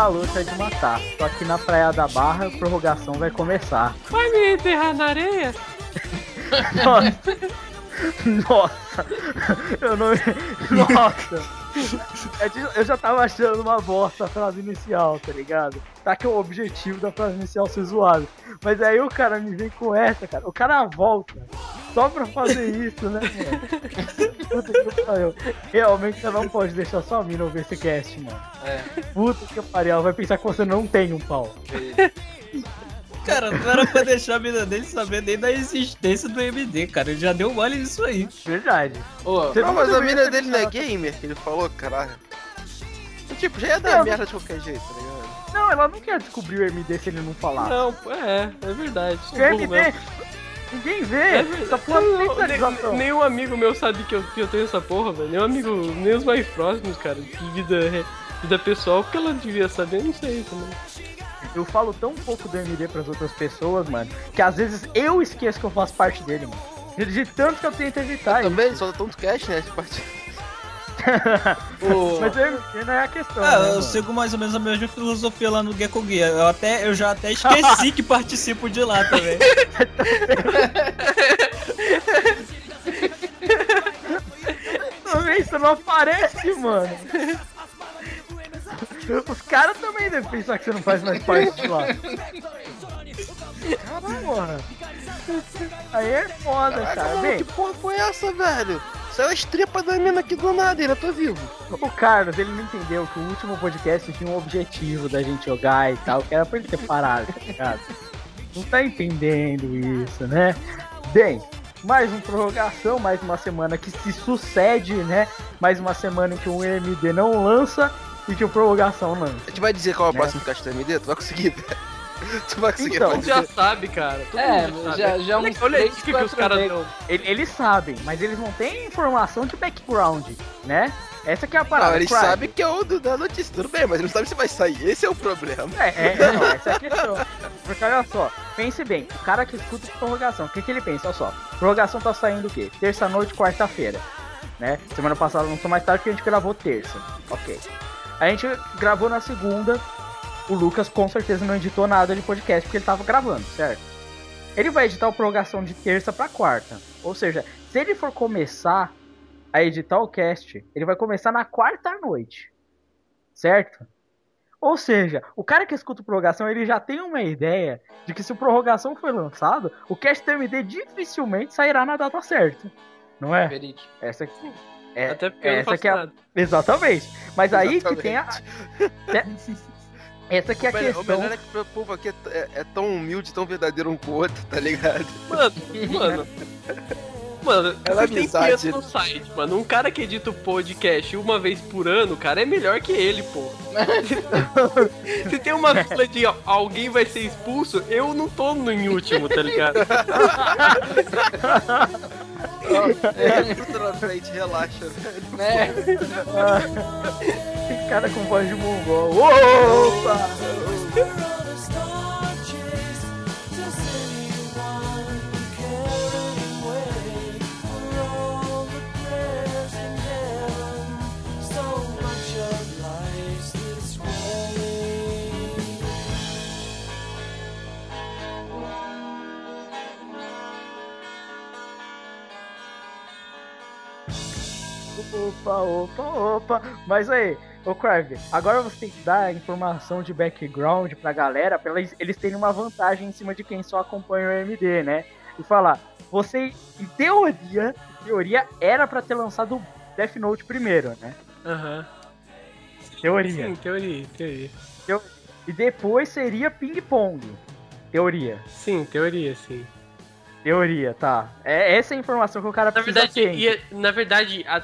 Calor tá de matar. Tô aqui na Praia da Barra, a prorrogação vai começar. Vai me enterrar na areia? Nossa! Nossa! Eu não. Nossa! Eu já tava achando uma bosta a frase inicial, tá ligado? Tá que é o objetivo da frase inicial ser zoado. Mas aí o cara me vem com essa, cara. O cara volta só pra fazer isso, né, mano? Realmente você não pode deixar sua mina ouvir esse cast, mano. É. Puta que pariu, ela vai pensar que você não tem um pau. Cara, não era pra deixar a mina dele saber nem da existência do MD, cara. Ele já deu mole nisso aí. Verdade. Ô, não, mas a mina dele não é gamer, que ele falou, caralho. Tipo, já ia dar não, merda de qualquer jeito, tá ligado? Não, ela não quer descobrir o MD se ele não falar. Não, é, é verdade. O MD, Ninguém vê. É, essa porra não tem nem, Nenhum amigo meu sabe que eu, que eu tenho essa porra, velho. Nenhum amigo, nem os mais próximos, cara, de vida, vida pessoal, porque ela devia saber, não sei também. Eu falo tão pouco do MD pras outras pessoas, mano, que às vezes eu esqueço que eu faço parte dele, mano. De tanto que eu tento evitar. Eu também, só tanto cash, né? Essa parte. o... Mas eu, não é a questão. Ah, né, eu sigo mais ou menos a mesma filosofia lá no Gecko Guia. Eu, até, eu já até esqueci que participo de lá também. Também isso não aparece, mano. Os caras também devem pensar que você não faz mais parte de lá. Caralho, mano. Aí é foda, Caraca, cara. Mano, que porra foi essa, velho? Saiu a estripa da mina aqui do nada, ainda tô vivo. O Carlos, ele não entendeu que o último podcast tinha um objetivo da gente jogar e tal, que era pra ele ter parado, tá ligado? Não tá entendendo isso, né? Bem, mais uma prorrogação, mais uma semana que se sucede, né? Mais uma semana em que o MD não lança e que o prorrogação lança. A gente vai dizer qual é o né? próximo caixa do MD? Tu vai conseguir, Tu vai conseguir então, já sabe, cara. Todo é, já, já, já uns olha, olha que, que os caras dão. Eles sabem, mas eles não têm informação de background, né? Essa que é a parada. Não, eles sabem que é o do, da notícia, tudo bem, mas eles não sabem se vai sair. Esse é o problema. É, é não, essa é a questão. Porque olha só, pense bem, o cara que escuta prorrogação, o que, que ele pensa? Olha só, prorrogação tá saindo o quê? Terça-noite, quarta-feira. Né? Semana passada não sou mais tarde que a gente gravou terça. Ok. A gente gravou na segunda, o Lucas com certeza não editou nada de podcast porque ele tava gravando, certo? Ele vai editar o prorrogação de terça para quarta. Ou seja, se ele for começar a editar o cast, ele vai começar na quarta noite. Certo? Ou seja, o cara que escuta o prorrogação, ele já tem uma ideia de que se o prorrogação for lançado, o cast TMD dificilmente sairá na data certa. Não é? Verídico. Essa aqui. É, Até porque essa eu não faço que é a... Exatamente. Mas Exatamente. aí que tem a. Essa que é a o questão. O melhor é que o povo aqui é, é, é, tão humilde, tão verdadeiro um com o outro, tá ligado? Mano, mano. Mano, ela tem peso no site, mano. Um cara que edita o podcast uma vez por ano, cara, é melhor que ele, pô. Se tem uma fila de alguém vai ser expulso, eu não tô no em último, tá ligado? é, tudo na frente, relaxa, velho. Né? cara com voz de mongol. Opa! Opa, opa, opa. Mas aí, ô Crave, agora você tem que dar informação de background pra galera, pra eles, eles terem uma vantagem em cima de quem só acompanha o MD, né? E falar, você, em teoria, em teoria, era pra ter lançado Death Note primeiro, né? Aham. Uhum. Teoria. Sim, teoria, teoria. E depois seria ping-pong. Teoria. Sim, teoria, sim. Teoria, tá. É essa é a informação que o cara na precisa verdade, ter. na verdade, a,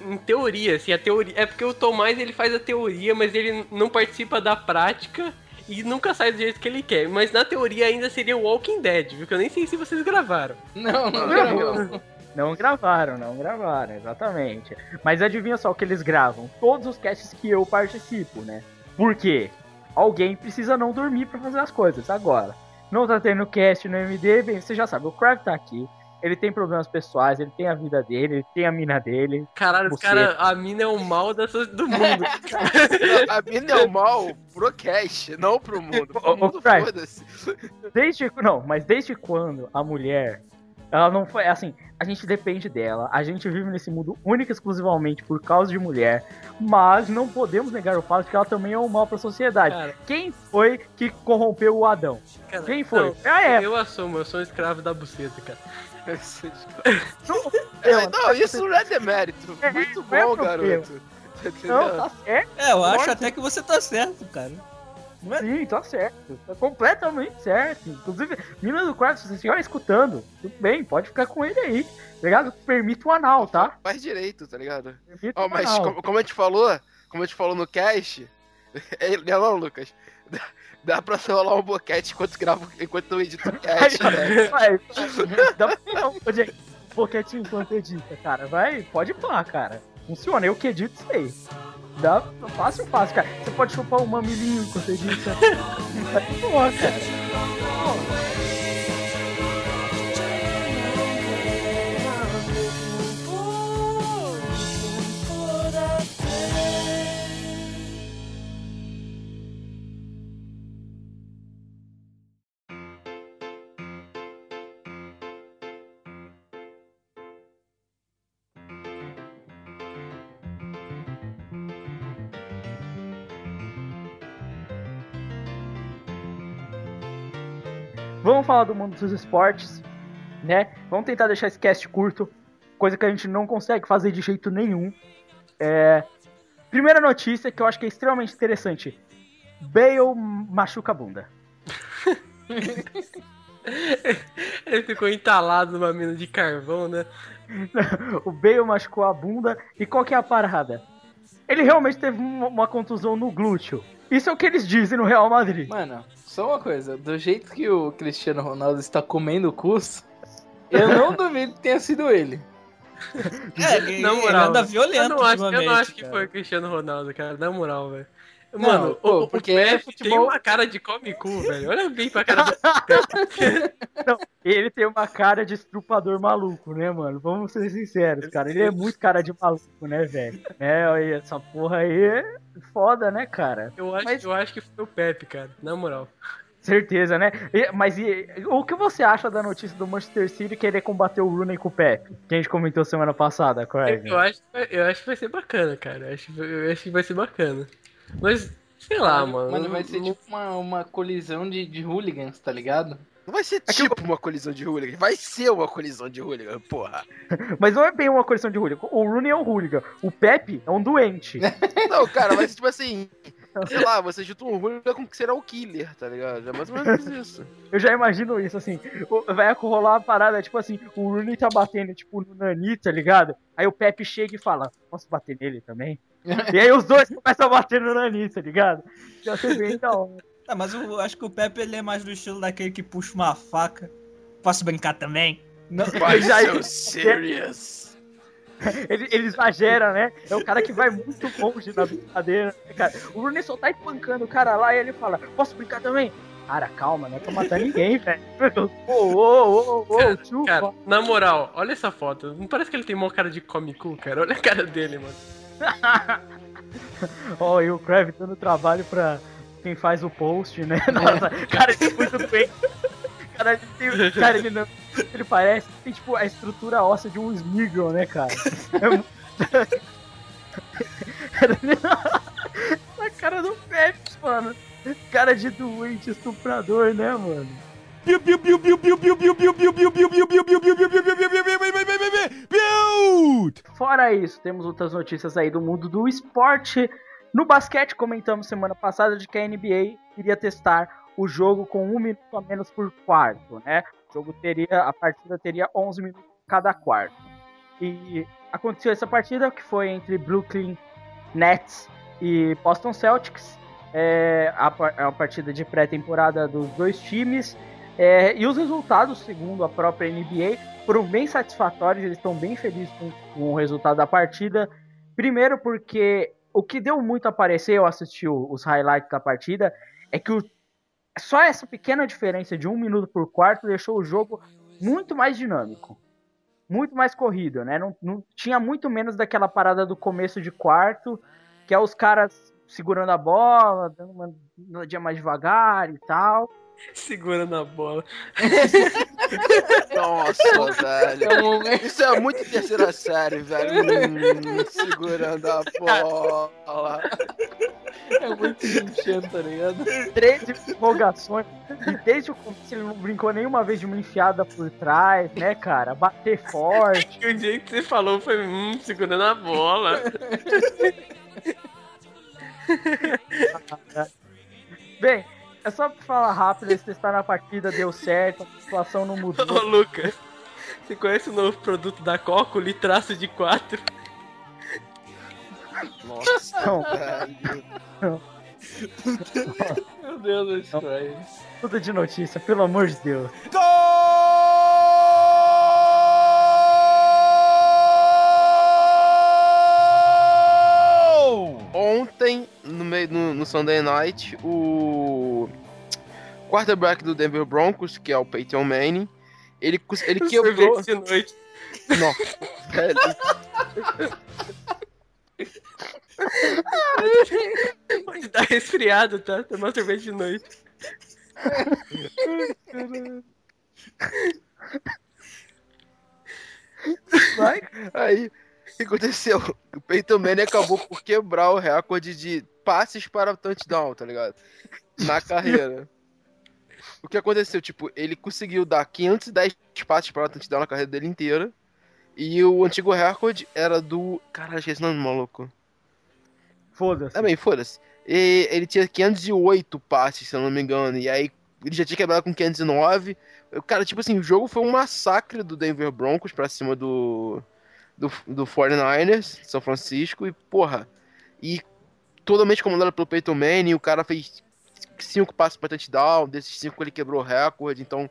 em teoria, assim, a teoria. É porque o Tomás ele faz a teoria, mas ele não participa da prática e nunca sai do jeito que ele quer. Mas na teoria ainda seria Walking Dead, viu? Que eu nem sei se vocês gravaram. Não, não, não. Não gravaram, não gravaram, exatamente. Mas adivinha só o que eles gravam? Todos os casts que eu participo, né? Por quê? Alguém precisa não dormir para fazer as coisas agora não tá tendo cast no MD, bem, você já sabe, o Crave tá aqui. Ele tem problemas pessoais, ele tem a vida dele, ele tem a mina dele. Caralho, cara, a mina é o mal dessas, do mundo. a mina é o mal pro cast, não pro mundo. Pro mundo foda-se. Desde, não, mas desde quando a mulher ela não foi. Assim, a gente depende dela. A gente vive nesse mundo única e exclusivamente por causa de mulher. Mas não podemos negar o fato de que ela também é um mal pra sociedade. Cara, Quem foi que corrompeu o Adão? Cara, Quem foi? Não, é a Eva. Eu assumo, eu sou um escravo da buceta, cara. Não, é, não, isso não é demérito. É, Muito é bom, garoto. Não, tá certo. É, eu acho até que você tá certo, cara. Não é? Sim, tá certo. Tá completamente certo. Inclusive, Minas do Quarto, se você estiver escutando, tudo bem, pode ficar com ele aí. Tá ligado? Permite o anal, tá? Faz direito, tá ligado? oh, mas como, como, a gente falou, como a gente falou no cast, é, não, Lucas. Dá, pra rolar um boquete enquanto gravo, enquanto eu edito o cast, né? Vai, dá pra rolar um boquete enquanto edita, cara. Vai, pode lá, cara. Funciona, eu que edito sei. Dá fácil, fácil, cara. Você pode chupar um mamilinho enquanto. Tá de boa, cara. Pô. Falar do mundo dos esportes, né? Vamos tentar deixar esse cast curto, coisa que a gente não consegue fazer de jeito nenhum. É... Primeira notícia que eu acho que é extremamente interessante: Bale machuca a bunda. Ele ficou entalado numa mina de carvão, né? o Bale machucou a bunda. E qual que é a parada? Ele realmente teve uma contusão no glúteo. Isso é o que eles dizem no Real Madrid. Mano, só uma coisa, do jeito que o Cristiano Ronaldo está comendo o curso, eu não duvido que tenha sido ele. É, na moral, ele anda violento eu não acho, eu não acho que foi o Cristiano Ronaldo, cara, na moral, velho. Mano, não, pô, o, porque o é futebol... tem uma cara de come cu, velho. Olha bem pra cara do não, Ele tem uma cara de estrupador maluco, né, mano? Vamos ser sinceros, cara. Ele é muito cara de maluco, né, velho? É, essa porra aí é foda, né, cara? Eu acho, Mas... eu acho que foi o Pepe, cara, na moral. Certeza, né? E, mas e, o que você acha da notícia do Manchester City querer combater o Rooney com o Pepe? Que a gente comentou semana passada, Craig. Eu, eu, acho, eu acho que vai ser bacana, cara. Eu acho, eu acho que vai ser bacana. Mas, sei lá, mano. Mano, vai ser tipo uma, uma colisão de, de hooligans, tá ligado? Não vai ser tipo uma colisão de hooligan, vai ser uma colisão de hooligan, porra. Mas não é bem uma colisão de hooligan. O Rooney é um hooligan, o Pepe é um doente. Não, cara, mas tipo assim, sei lá, você junta um hooligan com que será o killer, tá ligado? É mais ou menos isso. Eu já imagino isso, assim, vai rolar a parada, tipo assim, o Rooney tá batendo, tipo, no Nani, tá ligado? Aí o Pepe chega e fala, posso bater nele também? e aí os dois começam a bater no Nani, tá ligado? Já sei bem da hora. Ah, mas eu acho que o Pepe ele é mais do estilo daquele que puxa uma faca. Posso brincar também? Não, Why já... so serious? ele, ele exagera, né? É o cara que vai muito longe na brincadeira, né, cara? O Rooney só tá espancando o cara lá e ele fala, posso brincar também? Cara, calma, não é pra matar ninguém, velho. Ô, ô, ô, ô, tio. Cara, na moral, olha essa foto. Não parece que ele tem uma cara de comic cara? Olha a cara dele, mano. Ó, oh, e o Krav dando trabalho pra quem faz o post, né? Nossa, cara, ele é muito bem. Cara, ele, tem, cara, ele, não, ele parece tem tipo a estrutura óssea de um Smeagol, né, cara? É a cara do Pepsi, mano. Cara de doente, estuprador, né, mano? Fora isso, temos outras notícias aí do mundo do esporte. No basquete, comentamos semana passada de que a NBA iria testar o jogo com um minuto a menos por quarto, né? O jogo teria, a partida teria 11 minutos cada quarto. E aconteceu essa partida que foi entre Brooklyn Nets e Boston Celtics. É a, a partida de pré-temporada dos dois times. É, e os resultados, segundo a própria NBA, foram bem satisfatórios. Eles estão bem felizes com, com, o resultado da partida. Primeiro, porque o que deu muito a aparecer, eu assisti os highlights da partida, é que o, só essa pequena diferença de um minuto por quarto deixou o jogo muito mais dinâmico muito mais corrido, né? Não, não, tinha muito menos daquela parada do começo de quarto, que é os caras segurando a bola, dando uma, dia mais devagar e tal. Segurando a bola. Nossa, velho. Isso é muito terceira série, velho. Hum, segurando a bola. É muito enchendo, tá ligado? Três prorrogações. E desde o começo ele não brincou nenhuma vez de uma enfiada por trás, né, cara? Bater forte. o dia que você falou foi, hum, segurando a bola. Bem, é só pra falar rápido, eles testaram a partida, deu certo, a situação não mudou. Ô, Lucas, você conhece o novo produto da Coco, o litraço de 4? Nossa, não. não. Meu Deus, estranho. Tudo de notícia, pelo amor de Deus. Gol! Sunday Night, o quarterback do Denver Broncos, que é o Peyton Manning, ele, ele quebrou... de noite. Nossa, velho. Pode dar resfriado, tá? Tomar cerveja de noite. Vai. Aí, o que aconteceu? O Peyton Manning acabou por quebrar o recorde de passes para touchdown, tá ligado? Na carreira. O que aconteceu? Tipo, ele conseguiu dar 510 passes para touchdown na carreira dele inteira. E o antigo recorde era do. Caralho, esqueci o nome maluco. Foda-se. Também, foda-se. E ele tinha 508 passes, se eu não me engano. E aí ele já tinha quebrado com 509. Cara, tipo assim, o jogo foi um massacre do Denver Broncos pra cima do. Do, do 49ers, São Francisco. E, porra. E totalmente comandado pelo Peyton Manning. O cara fez cinco passos para touchdown. Desses cinco ele quebrou o recorde. Então.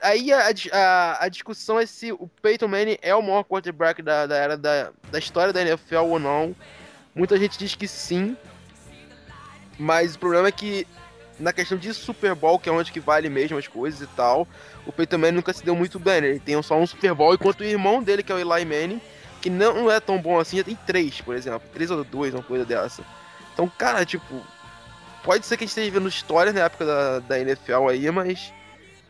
Aí a, a, a, discussão é se o Peyton Manning é o maior quarterback da, da era da, da história da NFL ou não. Muita gente diz que sim, mas o problema é que na questão de Super Bowl, que é onde que vale mesmo as coisas e tal, o Peyton Manning nunca se deu muito bem, né? Ele tem só um Super Bowl, enquanto o irmão dele, que é o Eli Manning, que não é tão bom assim, já tem três, por exemplo. Três ou dois, uma coisa dessa. Então, cara, tipo, pode ser que a gente esteja vendo histórias na época da, da NFL aí, mas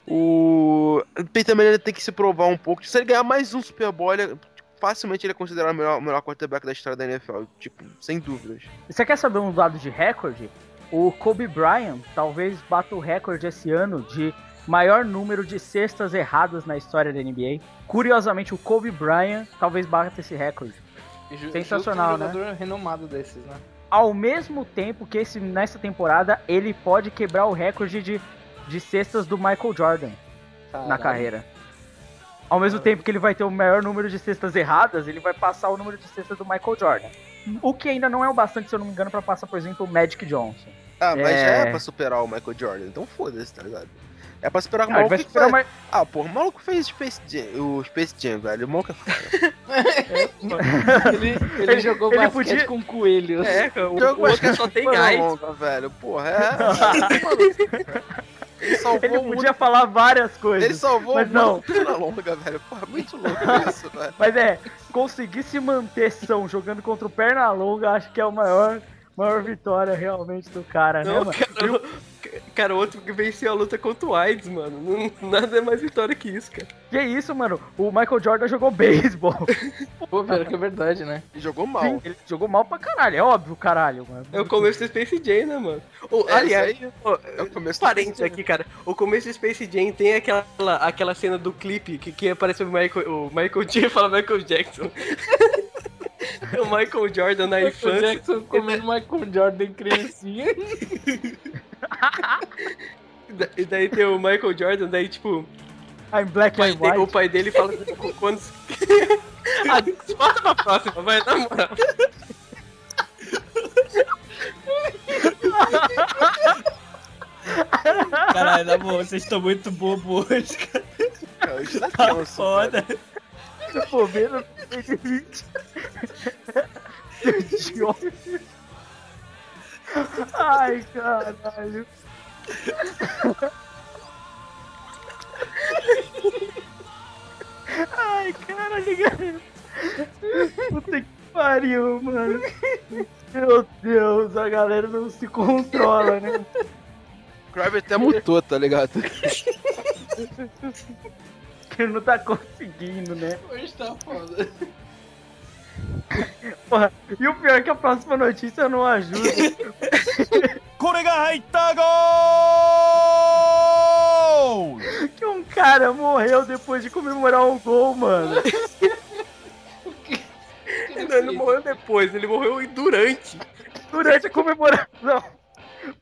o Peyton Manning tem que se provar um pouco. Se ele ganhar mais um Super Bowl, ele facilmente ele é considerado o melhor, melhor quarterback da história da NFL, tipo, sem dúvidas. Você quer saber um dado de recorde? O Kobe Bryant talvez bata o recorde esse ano de maior número de cestas erradas na história da NBA. Curiosamente, o Kobe Bryant talvez bata esse recorde. Sensacional, um né? renomado desses, né? Ao mesmo tempo que esse, nessa temporada ele pode quebrar o recorde de, de cestas do Michael Jordan Caralho. na carreira. Ao mesmo tempo que ele vai ter o maior número de cestas erradas, ele vai passar o número de cestas do Michael Jordan. O que ainda não é o bastante, se eu não me engano, para passar, por exemplo, o Magic Johnson. Ah, mas é... já é pra superar o Michael Jordan, então foda-se, tá ligado? É pra superar o ah, maluco faz... mais... Ah, porra, o maluco fez Space Jam, o Space Jam, velho. O maluco é foda. ele, ele, ele, jogou ele basquete podia... com coelhos. É, o, o outro só tem gás. velho. Porra, é... Ele, ele podia mundo... falar várias coisas. Ele salvou mas não. perna longa, velho. Porra, muito louco isso, velho. Mas é, conseguir se manter são jogando contra o perna longa, acho que é o maior, maior vitória realmente do cara, né, não, né, mano? Cara, cara, outro que venceu a luta contra o AIDS, mano. Não, nada é mais vitória que isso, cara. Que isso, mano? O Michael Jordan jogou beisebol. Pô, velho, que é verdade, né? Ele jogou mal. Sim, ele jogou mal pra caralho, é óbvio, caralho, mano. É o começo do Space Jam, né, mano? O, É, aliás, ó, é o começo parênteses aqui, cara. O começo do Space Jam tem aquela, aquela cena do clipe que, que aparece o Michael, o Michael J fala Michael Jackson. o Michael Jordan na Michael infância. Jackson comendo Michael Jordan criancinha. E da- E daí tem o Michael Jordan, daí tipo, I'm black o pai, and dele, o white. pai dele fala com quantos. ah, bota pra próxima, vai, na moral. Caralho, na boa, vocês estão muito bobo hoje, cara. Cara, isso tá tenso, Foda. No 2020. Idiota. Ai, caralho. Ai, caralho, galera. Puta que pariu, mano. Meu Deus, a galera não se controla, né? O Crave até mutou, tá ligado? Que não tá conseguindo, né? Hoje tá foda. Porra, e o pior é que a próxima notícia não ajuda. gol! Que um cara morreu depois de comemorar um gol, mano. Não, ele morreu depois, ele morreu durante. Durante a comemoração.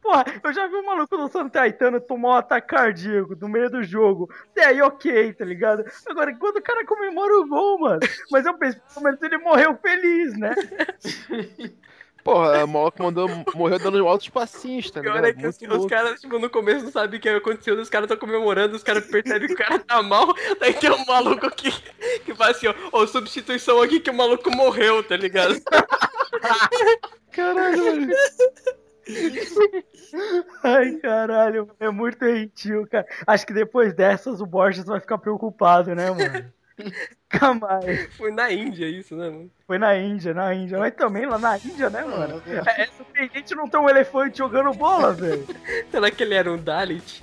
Porra, eu já vi um maluco do Santa Caetano tomar um ataque cardíaco no meio do jogo. Até aí, ok, tá ligado? Agora, quando o cara comemora o gol, mano. Mas eu penso, pelo menos ele morreu feliz, né? Porra, o maluco mandou, morreu dando altos passinhos, tá Pior ligado? é que os, Muito os caras, tipo, no começo não sabem o que aconteceu, os caras estão comemorando, os caras percebem que o cara tá mal, daí tem um maluco que, que faz assim, ó, ó, substituição aqui que o maluco morreu, tá ligado? Caralho, mano. Ai, caralho, é muito doentio, cara. Acho que depois dessas o Borges vai ficar preocupado, né, mano? Calma aí. Foi na Índia isso, né, mano? Foi na Índia, na Índia. Mas também lá na Índia, né, mano? É, tem gente não tem um elefante jogando bola, velho. Será que ele era um Dalit?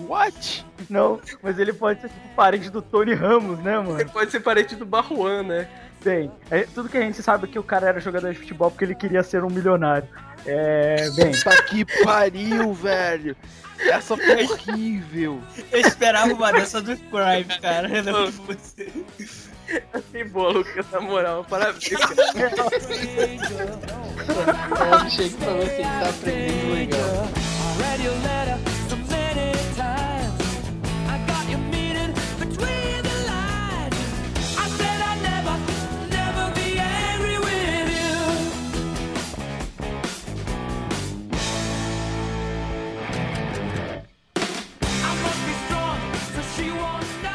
What? Não, mas ele pode ser tipo parente do Tony Ramos, né, mano? Ele pode ser parente do Barruan, né? Bem, é, tudo que a gente sabe é que o cara era jogador de futebol porque ele queria ser um milionário. É, bem, Tá que pariu, velho. Essa foi horrível. Eu esperava uma dessa do Crime, cara. Não é você. Que boa, Lucas, na moral, parabéns, cara. Eu achei que pra você que tá aprendendo legal.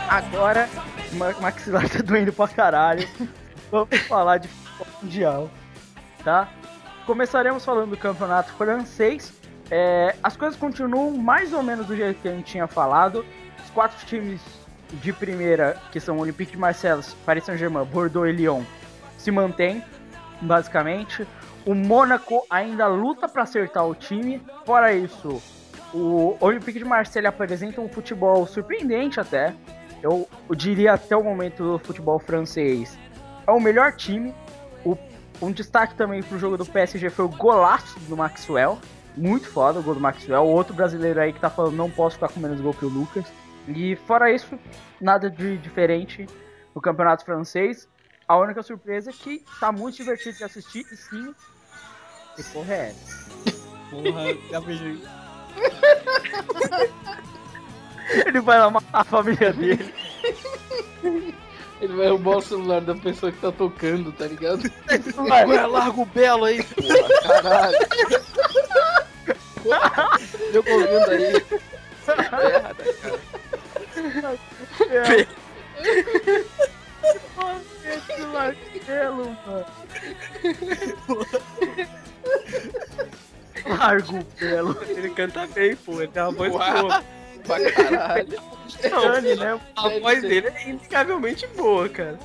Agora o ma- maxilar tá doendo pra caralho. Vamos falar de futebol mundial, tá? Começaremos falando do campeonato francês. É, as coisas continuam mais ou menos do jeito que a gente tinha falado. Os quatro times de primeira, que são Olympique de Marseille, Paris Saint-Germain, Bordeaux e Lyon, se mantêm, basicamente. O Mônaco ainda luta para acertar o time. Fora isso, o Olympique de Marseille apresenta um futebol surpreendente até. Eu, eu diria até o momento do futebol francês. É o melhor time. O, um destaque também pro jogo do PSG foi o golaço do Maxwell. Muito foda o gol do Maxwell. Outro brasileiro aí que tá falando não posso ficar com menos gol que o Lucas. E fora isso, nada de diferente no campeonato francês. A única surpresa é que tá muito divertido de assistir e sim. Que porra é essa? Porra, Gabriel. Ele vai lá matar a família dele. Ele vai roubar o celular da pessoa que tá tocando, tá ligado? Ué, larga o belo aí, porra. Caralho. Porra, eu ouvindo aí. Merda, cara. Esse martelo, mano. Largo o pelo. Ele canta bem, pô, ele tem uma voz boa. Pra caralho. Dane, né? A voz dele é inexplicavelmente boa, cara.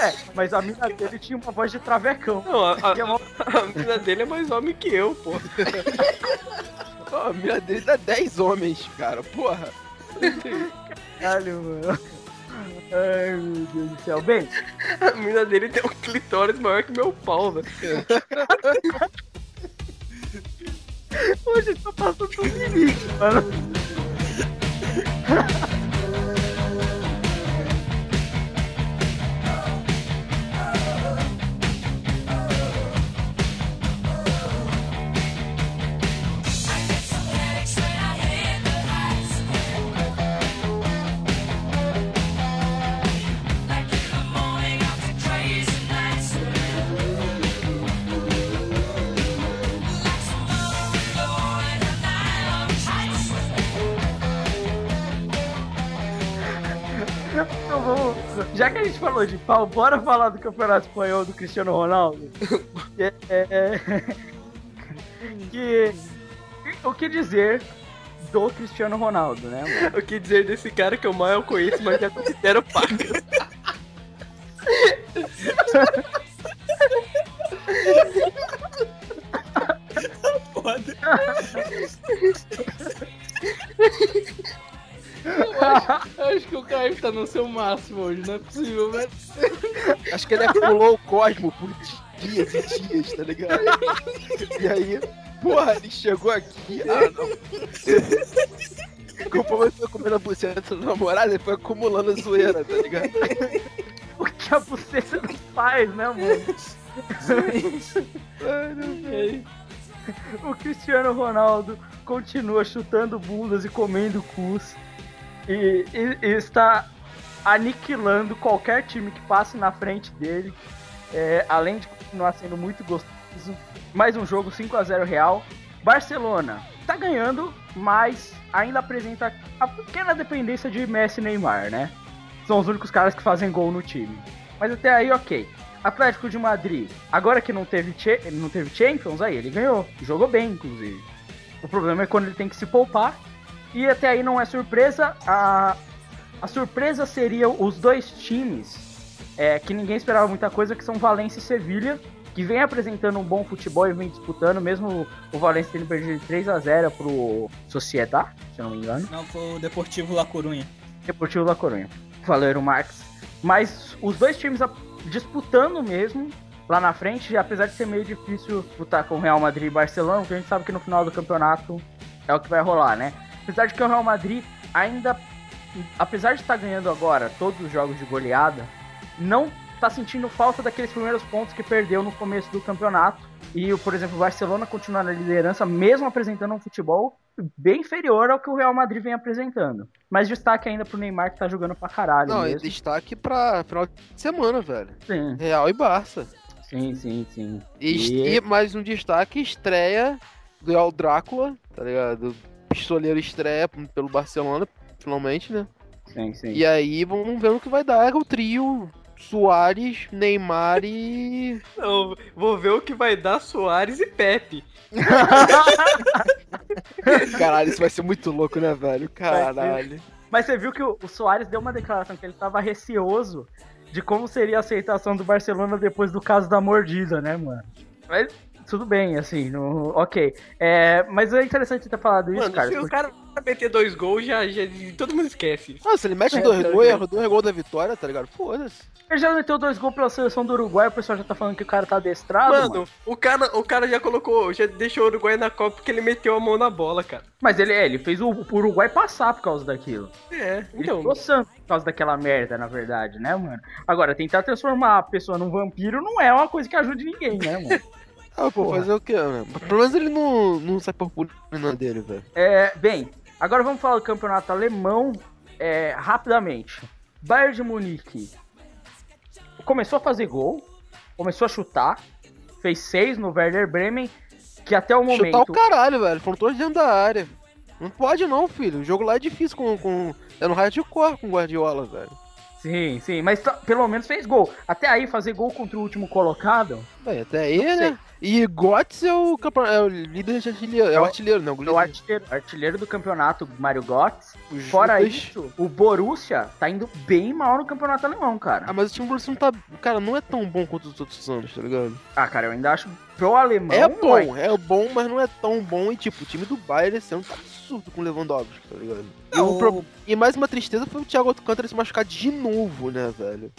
É, mas a mina dele tinha uma voz de travecão. Não, a, a, é a mina dele é mais homem que eu, pô. A mina dele dá 10 homens, cara. Porra. Caralho, mano. Ai, meu Deus do céu. Bem, A mina dele tem um clitóris maior que meu pau, velho. hoje tá passando do limite, mano. Ha ha ha! Já que a gente falou de pau, bora falar do campeonato espanhol do Cristiano Ronaldo. É, é, que. O que dizer do Cristiano Ronaldo, né, mano? O que dizer desse cara que eu mal conheço, mas já considero paca. Tá no seu máximo hoje, não é possível, velho. Acho que ele pulou o cosmo por dias e dias, tá ligado? E aí, porra, ele chegou aqui. Ah, não. Conforme ele foi comendo a buceta do namorado, ele foi acumulando a zoeira, tá ligado? O que a buceta não faz, né, mano? O Cristiano Ronaldo continua chutando bundas e comendo cus. E, e- e está aniquilando qualquer time que passe na frente dele. É, além de continuar sendo muito gostoso. Mais um jogo 5 a 0 Real. Barcelona tá ganhando, mas ainda apresenta a pequena dependência de Messi e Neymar, né? São os únicos caras que fazem gol no time. Mas até aí, ok. Atlético de Madrid, agora que não teve, não teve Champions, aí ele ganhou. Jogou bem, inclusive. O problema é quando ele tem que se poupar. E até aí não é surpresa. A, a surpresa seria os dois times é, que ninguém esperava muita coisa, que são Valência e Sevilha, que vem apresentando um bom futebol e vem disputando, mesmo o Valência tendo perdido de 3 a 0 pro Sociedad, se eu não me engano. Não, foi o Deportivo La Corunha. Deportivo La Coruña. Valeu, Marx. Mas os dois times disputando mesmo lá na frente, apesar de ser meio difícil disputar com o Real Madrid e Barcelona, porque a gente sabe que no final do campeonato é o que vai rolar, né? Apesar de que o Real Madrid ainda, apesar de estar ganhando agora todos os jogos de goleada, não tá sentindo falta daqueles primeiros pontos que perdeu no começo do campeonato. E, o, por exemplo, o Barcelona continua na liderança, mesmo apresentando um futebol bem inferior ao que o Real Madrid vem apresentando. Mas destaque ainda pro Neymar que tá jogando pra caralho Não, mesmo. destaque pra final de semana, velho. Sim, Real e Barça. sim, sim, sim. E, e mais um destaque, estreia do El Drácula, tá ligado? Pistoleiro estreia pelo Barcelona, finalmente, né? Sim, sim. E aí vamos ver o que vai dar o trio Soares, Neymar e. Não, vou ver o que vai dar Soares e Pepe. Caralho, isso vai ser muito louco, né, velho? Caralho. Mas você viu que o, Soares deu uma declaração que ele tava receoso de como seria a aceitação do Barcelona depois do caso da mordida, né, mano? Mas tudo bem, assim, no, ok. É, mas é interessante ter falado isso, Mano, cara. se o porque- cara meter dois gols, já, já todo mundo esquece. Ah, se ele mete É, dois tá gols, ligado. erra dois gols da vitória, tá ligado? Foda-se. Ele já meteu dois gols pela seleção do Uruguai, o pessoal já tá falando que o cara tá adestrado, mano. Mano, o cara, o cara já colocou, já deixou o Uruguai na Copa porque ele meteu a mão na bola, cara. Mas ele, é, ele fez o, o Uruguai passar por causa daquilo. É, Ele então. ficou santo por causa daquela merda, na verdade, né, mano? Agora, tentar transformar a pessoa num vampiro não é uma coisa que ajude ninguém, né, mano? Ah, pô, Porra. fazer o quê, né? Pelo menos ele não, não sai por purina dele, velho. É, bem, agora vamos falar do campeonato alemão é, rapidamente. Bayern de Munique começou a fazer gol, começou a chutar, fez seis no Werder Bremen, que até o momento... Chutar o caralho, velho. Foram todos dentro da área. Não pode não, filho. O jogo lá é difícil com. com... É no hardcore com o Guardiola, velho. Sim, sim, mas tá- pelo menos fez gol. Até aí, fazer gol contra o último colocado, Bem, até aí, Não sei. Né? E Götze é o, campeon- é o líder de artilheiro. É o artilheiro, não. É o líder. artilheiro, artilheiro do campeonato, Mario. O Fora isso, o Borussia tá indo bem mal no campeonato alemão, cara. Ah, mas o time do Borussia não tá. Cara, não é tão bom quanto os outros anos, tá ligado? Ah, cara, eu ainda acho pro alemão. é bom, ué. é bom, mas não é tão bom. E tipo, o time do Bayern esse ano tá absurdo com o Lewandowski, tá ligado? E, Não, o pro- e mais uma tristeza foi o Thiago Alcântara se machucar de novo, né, velho?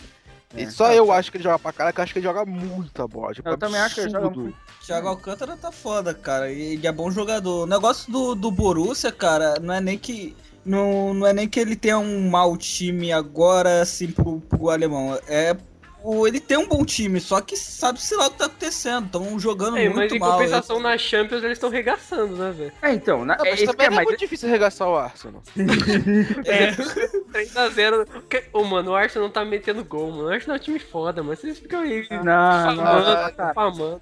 É. E só eu acho que ele joga pra cara, que eu acho que ele joga muita bola. Tipo, Eu também acho que ele joga muito. Thiago Alcântara tá foda, cara. Ele é bom jogador. O negócio do, do Borussia, cara, não é nem que. Não, não é nem que ele tenha um mau time agora, assim, pro, pro alemão. É. O, ele tem um bom time, só que sabe-se lá o que tá acontecendo. Estão jogando É, muito mas em mal. compensação na Champions eles estão regaçando, né, velho? É, então, na, é, mas que também é não é mais. muito difícil arregaçar o Arsenal. É, 3x0. Que- Ô, mano, o Arsenal não tá metendo gol, mano. O Arsenal é um time foda, mas vocês ficam aí. Não, não, famando, não, cara. famando.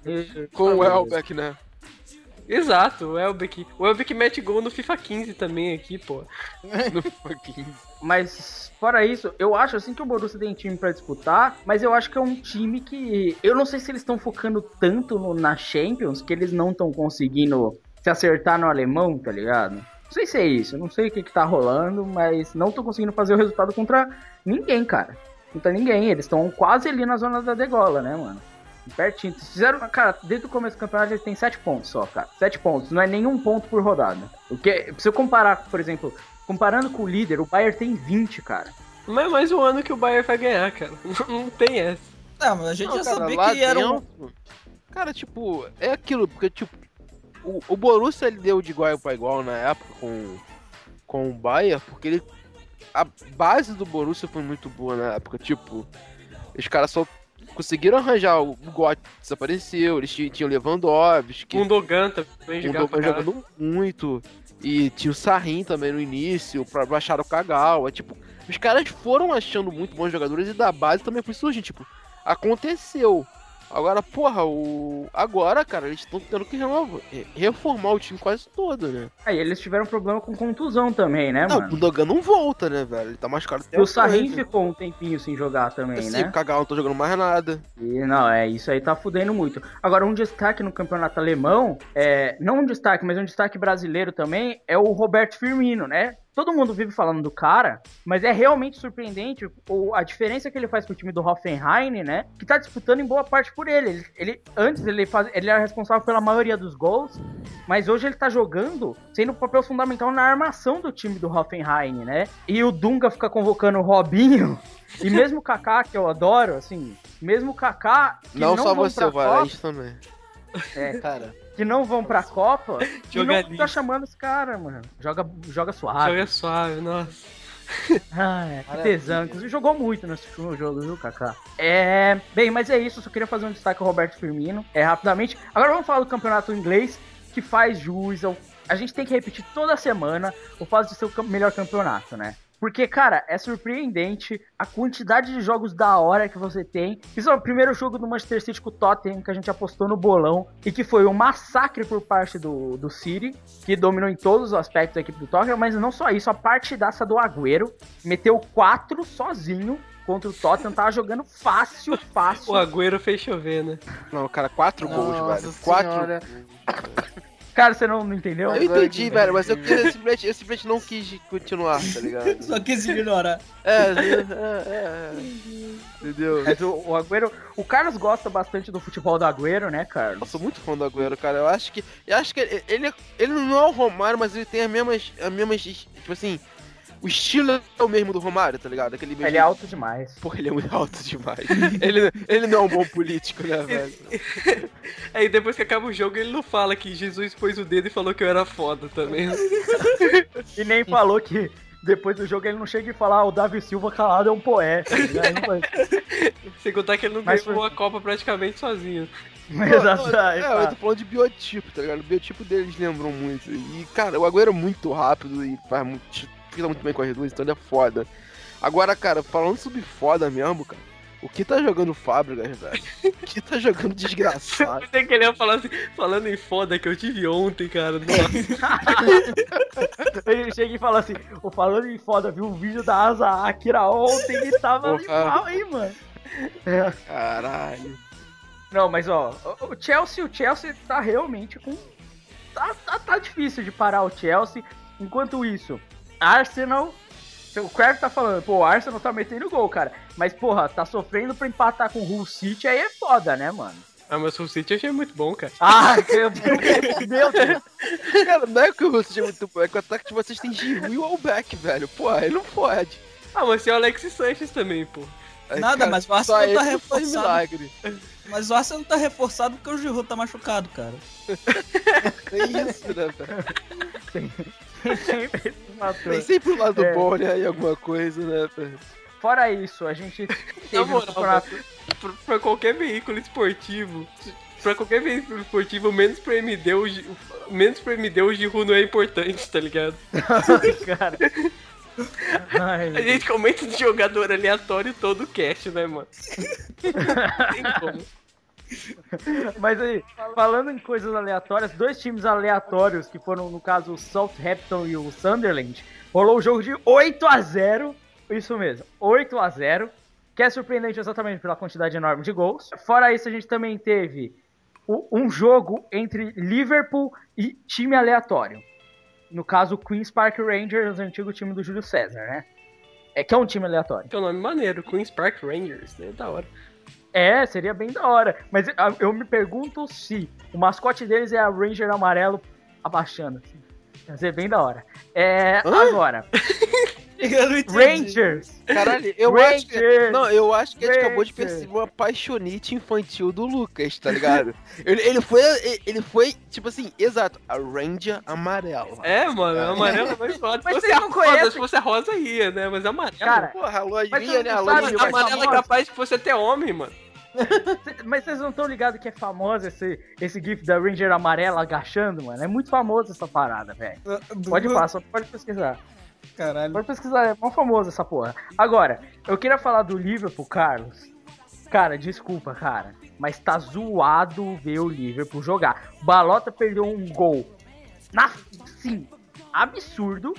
Com o Elbeck, né? Exato, o Elbeck. O Elbeck mete gol no FIFA 15 também aqui, pô. No fucking. Mas, fora isso, eu acho assim que o Borussia tem time pra disputar, mas eu acho que é um time que. Eu não sei se eles estão focando tanto no- na Champions que eles não estão conseguindo se acertar no alemão, tá ligado? Não sei se é isso, não sei o que, que tá rolando, mas não tô conseguindo fazer o resultado contra ninguém, cara. Contra ninguém. Eles estão quase ali na zona da degola, né, mano? Pertinho. Fizeram, cara, desde o começo do campeonato eles têm 7 pontos só, cara. 7 pontos, não é nenhum ponto por rodada. O que, se eu comparar, por exemplo, comparando com o líder, o Bayern tem 20, cara. Mas é mais um ano que o Bayern vai ganhar, cara. Não tem essa. Ah, mas a gente Não, já cara, sabia que era um. Cara, tipo, é aquilo, porque, tipo, o, o Borussia ele deu de igual pra igual na época com, com o Bayern, porque ele. A base do Borussia foi muito boa na época, tipo, os caras só conseguiram arranjar o Gott desapareceu, eles ti- tinham Lewandowski, O Dogan também jogava pra Dogan jogando muito. E tinha o Sarrin também no início, pra baixar o Kagawa. Tipo, os caras foram achando muito bons jogadores e da base também foi surgindo. Tipo, aconteceu. Agora, porra, o. Agora, cara, eles estão tendo que renova- re- reformar o time quase todo, né? Aí eles tiveram problema com contusão também, né, não, mano? o Dogan não volta, né, velho? Ele tá machucado até o Sarrin hoje. ficou um tempinho sem jogar também, Assim, né? Kagawa não tá jogando mais nada. E não, é, isso aí tá fudendo muito. Agora, um destaque no campeonato alemão, é, não um destaque, mas um destaque brasileiro também, é o Roberto Firmino, né? Todo mundo vive falando do cara, mas é realmente surpreendente o, a diferença que ele faz pro time do Hoffenheim, né? Que tá disputando em boa parte por ele. Ele, ele- antes ele, faz, ele era responsável pela maioria dos gols, mas hoje ele tá jogando sendo um papel fundamental na armação do time do Hoffenheim, né? E o Dunga fica convocando o Robinho. E mesmo o Kaká, que eu adoro, assim, mesmo o Kaká, não, não, só você, o Valente também. É, Cara. Que não vão pra Copa, e Joga não tá chamando os caras, mano. Joga, joga suave. Joga suave, nossa. Ai, que tesão. Inclusive jogou muito nesse último jogo, viu, Kaká? É. Bem, mas é isso. Só queria fazer um destaque ao Roberto Firmino. É, rapidamente. Agora vamos falar do campeonato inglês, que faz jus ao. A gente tem que repetir toda semana o fato de ser o melhor campeonato, né? Porque, cara, é surpreendente a quantidade de jogos da hora que você tem. Isso é o primeiro jogo do Manchester City com o Tottenham que a gente apostou no bolão e que foi um massacre por parte do, do City, que dominou em todos os aspectos da equipe do Tottenham, mas não só isso, a partidaça do Agüero meteu quatro sozinho contra o Tottenham, tava jogando fácil, fácil. O Agüero fez chover, né? Não, cara, quatro gols, Nossa velho. Quatro. Cara, você não, não entendeu? Eu entendi, velho, mas eu, eu, simplesmente, eu simplesmente não quis continuar, tá ligado? Só quis ignorar. É, é, é, é. Entendeu? Mas o, o Agüero, o Carlos gosta bastante do futebol do Agüero, né, Carlos? Eu sou muito fã do Agüero, cara. Eu acho que. Eu acho que ele, ele, ele não é o Romário, mas ele tem as mesmas. As mesmas. Tipo assim. O estilo é o mesmo do Romário, tá ligado? Aquele mesmo. Ele é alto demais. Porra, ele é muito alto demais. ele, ele não é um bom político, né, velho? Aí depois que acaba o jogo, ele não fala que Jesus pôs o dedo e falou que eu era foda também. E nem falou que depois do jogo ele não chega e fala, ah, o Davi Silva calado é um poeta. né? Não foi- Sem contar que ele não Mas ganhou foi- a Copa praticamente sozinho. Exato. É, eu tô falando de biotipo, tá ligado? O biotipo deles lembram muito. E, cara, o Agüero é muito rápido e faz muito. Fica muito bem com as duas, então ele é foda. Agora, cara, falando sobre foda mesmo, cara. O que tá jogando Fábricas, velho? O que tá jogando desgraçado? Pensei que ele ia falar assim, falando em foda que eu tive ontem, cara. Nossa. Ele chega e fala assim, o falando em foda, viu um vídeo da Asa Akira ontem e tava legal, hein, mano. É, Caralho. Não, mas ó, o o Chelsea, o Chelsea tá realmente com. Tá, tá, tá difícil de parar o Chelsea. Enquanto isso, Arsenal. O Crave tá falando, pô, o Arsenal tá metendo gol, cara. Mas, porra, tá sofrendo pra empatar com o Hull City, aí é foda, né, mano? Ah, mas o City eu achei muito bom, cara. Ah, meu meu Deus. Cara, não é que o Russo é muito bom, é que o ataque de vocês tem Giroud e o Albeck, velho. Pô, aí não pode. Ah, mas tem o Alex Sanches também, pô. Aí, Nada, mas o Arsenal tá reforçado. milagre. Mas o Arsenal tá reforçado porque o Giroud tá machucado, cara. É isso, né, velho? Tem sempre esse fator. Tem sempre o lado É. bom, né? E alguma coisa, né, velho? Fora isso, a gente teve um moral, campeonato. pra, pra qualquer veículo esportivo, pra qualquer veículo esportivo, menos pra MD, o, menos pra MD o Giroud não é importante, tá ligado? cara. Ai, A gente comenta de jogador aleatório todo o cast, né, mano? Não tem como. Mas aí, falando em coisas aleatórias, dois times aleatórios, que foram, no caso, o Southampton e o Sunderland, rolou o jogo de 8 a 0 Isso mesmo, 8 a 0 que é surpreendente exatamente pela quantidade enorme de gols. Fora isso, a gente também teve um jogo entre Liverpool e time aleatório. No caso, Queen's Park Rangers, antigo time do Júlio César, né? É que é um time aleatório. Que é um nome maneiro, Queen's Park Rangers, né? Da hora. É, seria bem da hora. Mas ah, eu me pergunto se o mascote deles é a Ranger amarelo abaixando. Assim. Ia ser bem da hora. É, agora, Eu não entendi. Rangers. Caralho, eu acho que. Rangers. Não, eu acho que a gente acabou de Rangers. perceber uma paixonite infantil do Lucas, tá ligado? ele, ele foi. Ele foi, tipo assim, exato, a Ranger amarela. É, mano, a amarela é mais foda. Se Mas fosse a não rosa, conhecem? se fosse a rosa ia, né? Mas a amarela. Cara, Porra, a lojinha, você né? A lojinha amarela é capaz de você ter homem, mano. mas vocês não estão ligados que é famoso esse, esse gif da Ranger amarela agachando, mano? É muito famoso essa parada, velho. Pode passar, pode pesquisar. Caralho. Pode pesquisar, é mó famoso essa porra. Agora, eu queria falar do Liverpool, Carlos. Cara, desculpa, cara. Mas tá zoado ver o Liverpool jogar. Balota perdeu um gol. Na, sim, absurdo.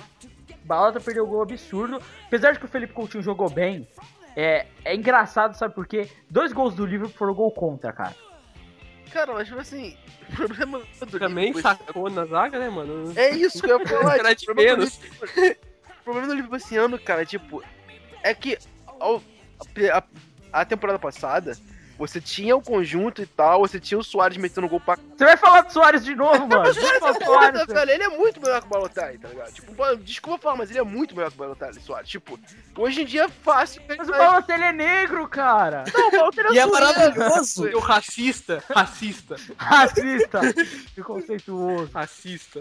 Balota perdeu um gol absurdo. Apesar de que o Felipe Coutinho jogou bem, é, é engraçado, sabe por quê? Dois gols do Liverpool foram gol contra, cara. Cara, mas tipo assim, o problema do Também Liverpool- sacou na zaga, né, mano? É isso que eu ia falar. Era tipo, de menos. Liverpool- problema do Liverpool esse ano, cara, tipo, é que ao- a, a temporada passada, você tinha o conjunto e tal, você tinha o Soares metendo gol pra Você vai falar do Soares de novo, mano? Do Foda, Soares, velho, ele é muito melhor que o Balotelli, tá ligado? Tipo, desculpa falar, mas ele é muito melhor que o Balotelli, Soares. Tipo, hoje em dia é fácil. Mas o Balotelli é negro, cara. Não, o Balotelli E é maravilhoso. O racista, racista, Racista. Preconceituoso. racista.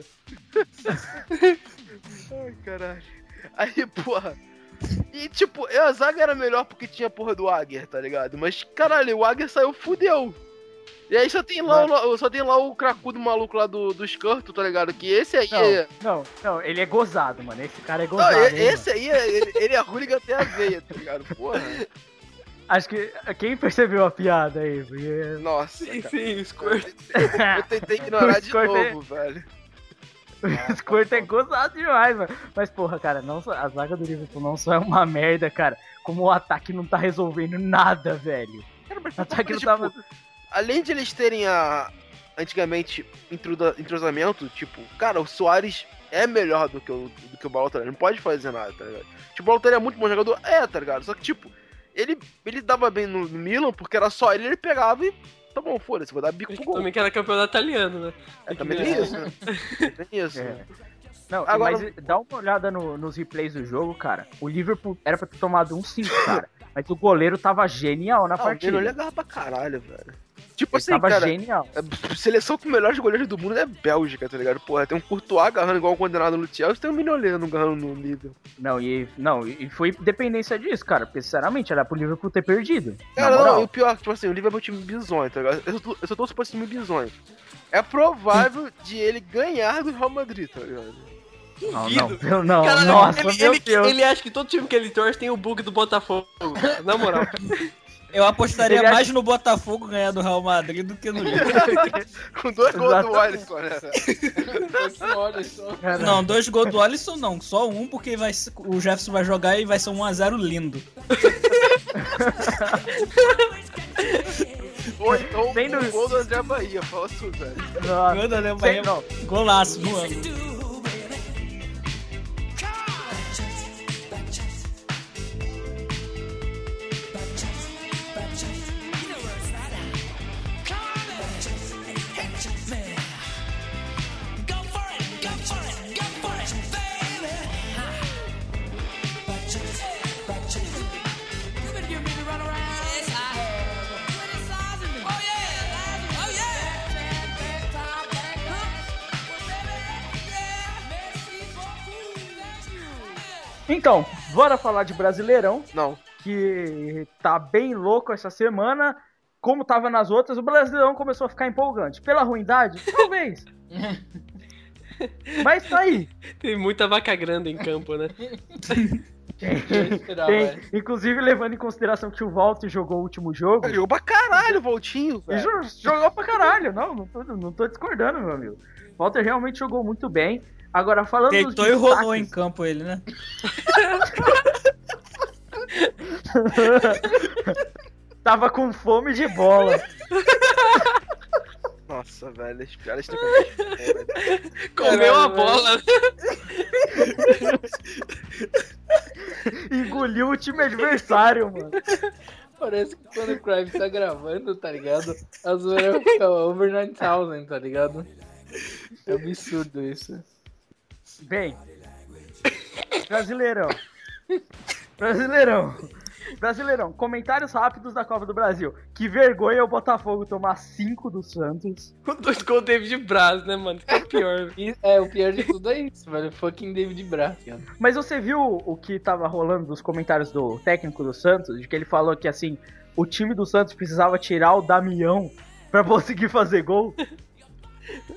Ai, caralho. Aí, porra. E, tipo, a zaga era melhor porque tinha a porra do Águia, tá ligado? Mas, caralho, o Águia saiu, fudeu. E aí só tem lá, o, só tem lá o cracudo maluco lá do, do Escanto, tá ligado? Que esse aí é... Não, não, não, ele é gozado, mano. Esse cara é Não, gozado. e- hein, esse aí, é, ele, ele é hooligan até a veia, tá ligado? Porra. mano? Acho que quem percebeu a piada aí? Porque... Nossa, Sim, cara. sim, Squirt. Eu tentei ignorar de Escorte- novo, velho. Esse corte é gozado demais, mano. Mas, porra, cara, não só, a zaga do Liverpool não só é uma merda, cara. Como o ataque não tá resolvendo nada, velho. Cara, mas, O ataque não tipo, tava. além de eles terem a antigamente entrosamento, tipo, cara, o Soares é melhor do que o do que o Balotelli, não pode fazer nada, tá ligado? Tipo, o Balotelli é muito bom jogador, é, tá ligado? Só que tipo, ele ele dava bem no, no Milan porque era só ele, ele pegava e tá bom, foda-se, vou dar bico pro gol. Também que era campeonato italiano, né? É, também tem isso, né? Tem isso. É. né? Não, Agora- mas dá uma olhada no- nos replays do jogo, cara. O Liverpool era pra ter tomado um 5, cara. Mas o goleiro tava genial na Ah, o partida. Mino é legal pra caralho, velho. Tipo Ele assim, tava cara, genial. a seleção com melhores goleiros do mundo é Bélgica, tá ligado? Porra, tem um Courtois agarrando igual o condenado no Chelsea, tem um Minoleno agarrando no nível. Não, e, não, e foi dependência disso, cara. Porque, sinceramente, era pro Liverpool ter perdido. Cara, não, e o pior, tipo assim, o Liverpool é um time bizonho, tá ligado? Eu só, tô- eu só torço pra esse time bizonho. É provável de ele ganhar do Real Madrid, tá ligado? Não, Duvido. não, meu- não, Caralho, nossa, ele, meu ele, Deus. ele acha que todo time que ele torce tem o bug do Botafogo. Na moral. Eu apostaria Ele acha- mais no Botafogo ganhar do Real Madrid do que no Liverpool. Com dois gols do. Alisson, né? Olha só. Cara, Não, dois gols do Alisson não, só um porque vai, o Jefferson vai jogar e vai ser um 1x0 lindo. Ou então o gol do André Bahia, fala tudo, velho. Gol do André sem- Bahia. não, Golaço, voando. Então, bora falar de Brasileirão, Não. que tá bem louco essa semana. Como tava nas outras, o Brasileirão começou a ficar empolgante. Pela ruindade? Talvez. Mas tá aí. Tem muita vaca grande em campo, né? Tem, velho. inclusive levando em consideração que o Walter jogou o último jogo. Jogou pra caralho o Voltinho, jogou pra caralho. Não, não tô, não tô discordando, meu amigo. O Walter realmente jogou muito bem. Agora, falando Deitou e rolou em campo ele, né? Tava com fome de bola. Nossa, velho, as piadas estão velho. Comeu a bola. Engoliu o time adversário, mano. Parece que quando o Crime tá gravando, tá ligado? A zoeira fica over 9000, tá ligado? É absurdo isso. Bem. Brasileirão. Brasileirão. Brasileirão. Comentários rápidos da Copa do Brasil. Que vergonha o Botafogo tomar 5 do Santos. Com dois gols do David Braz, né, mano? Que é o pior. É, o pior de tudo é isso, velho. Fucking David Braz, cara. Mas você viu o que tava rolando dos comentários do técnico do Santos? De que ele falou que assim, o time do Santos precisava tirar o Damião pra conseguir fazer gol.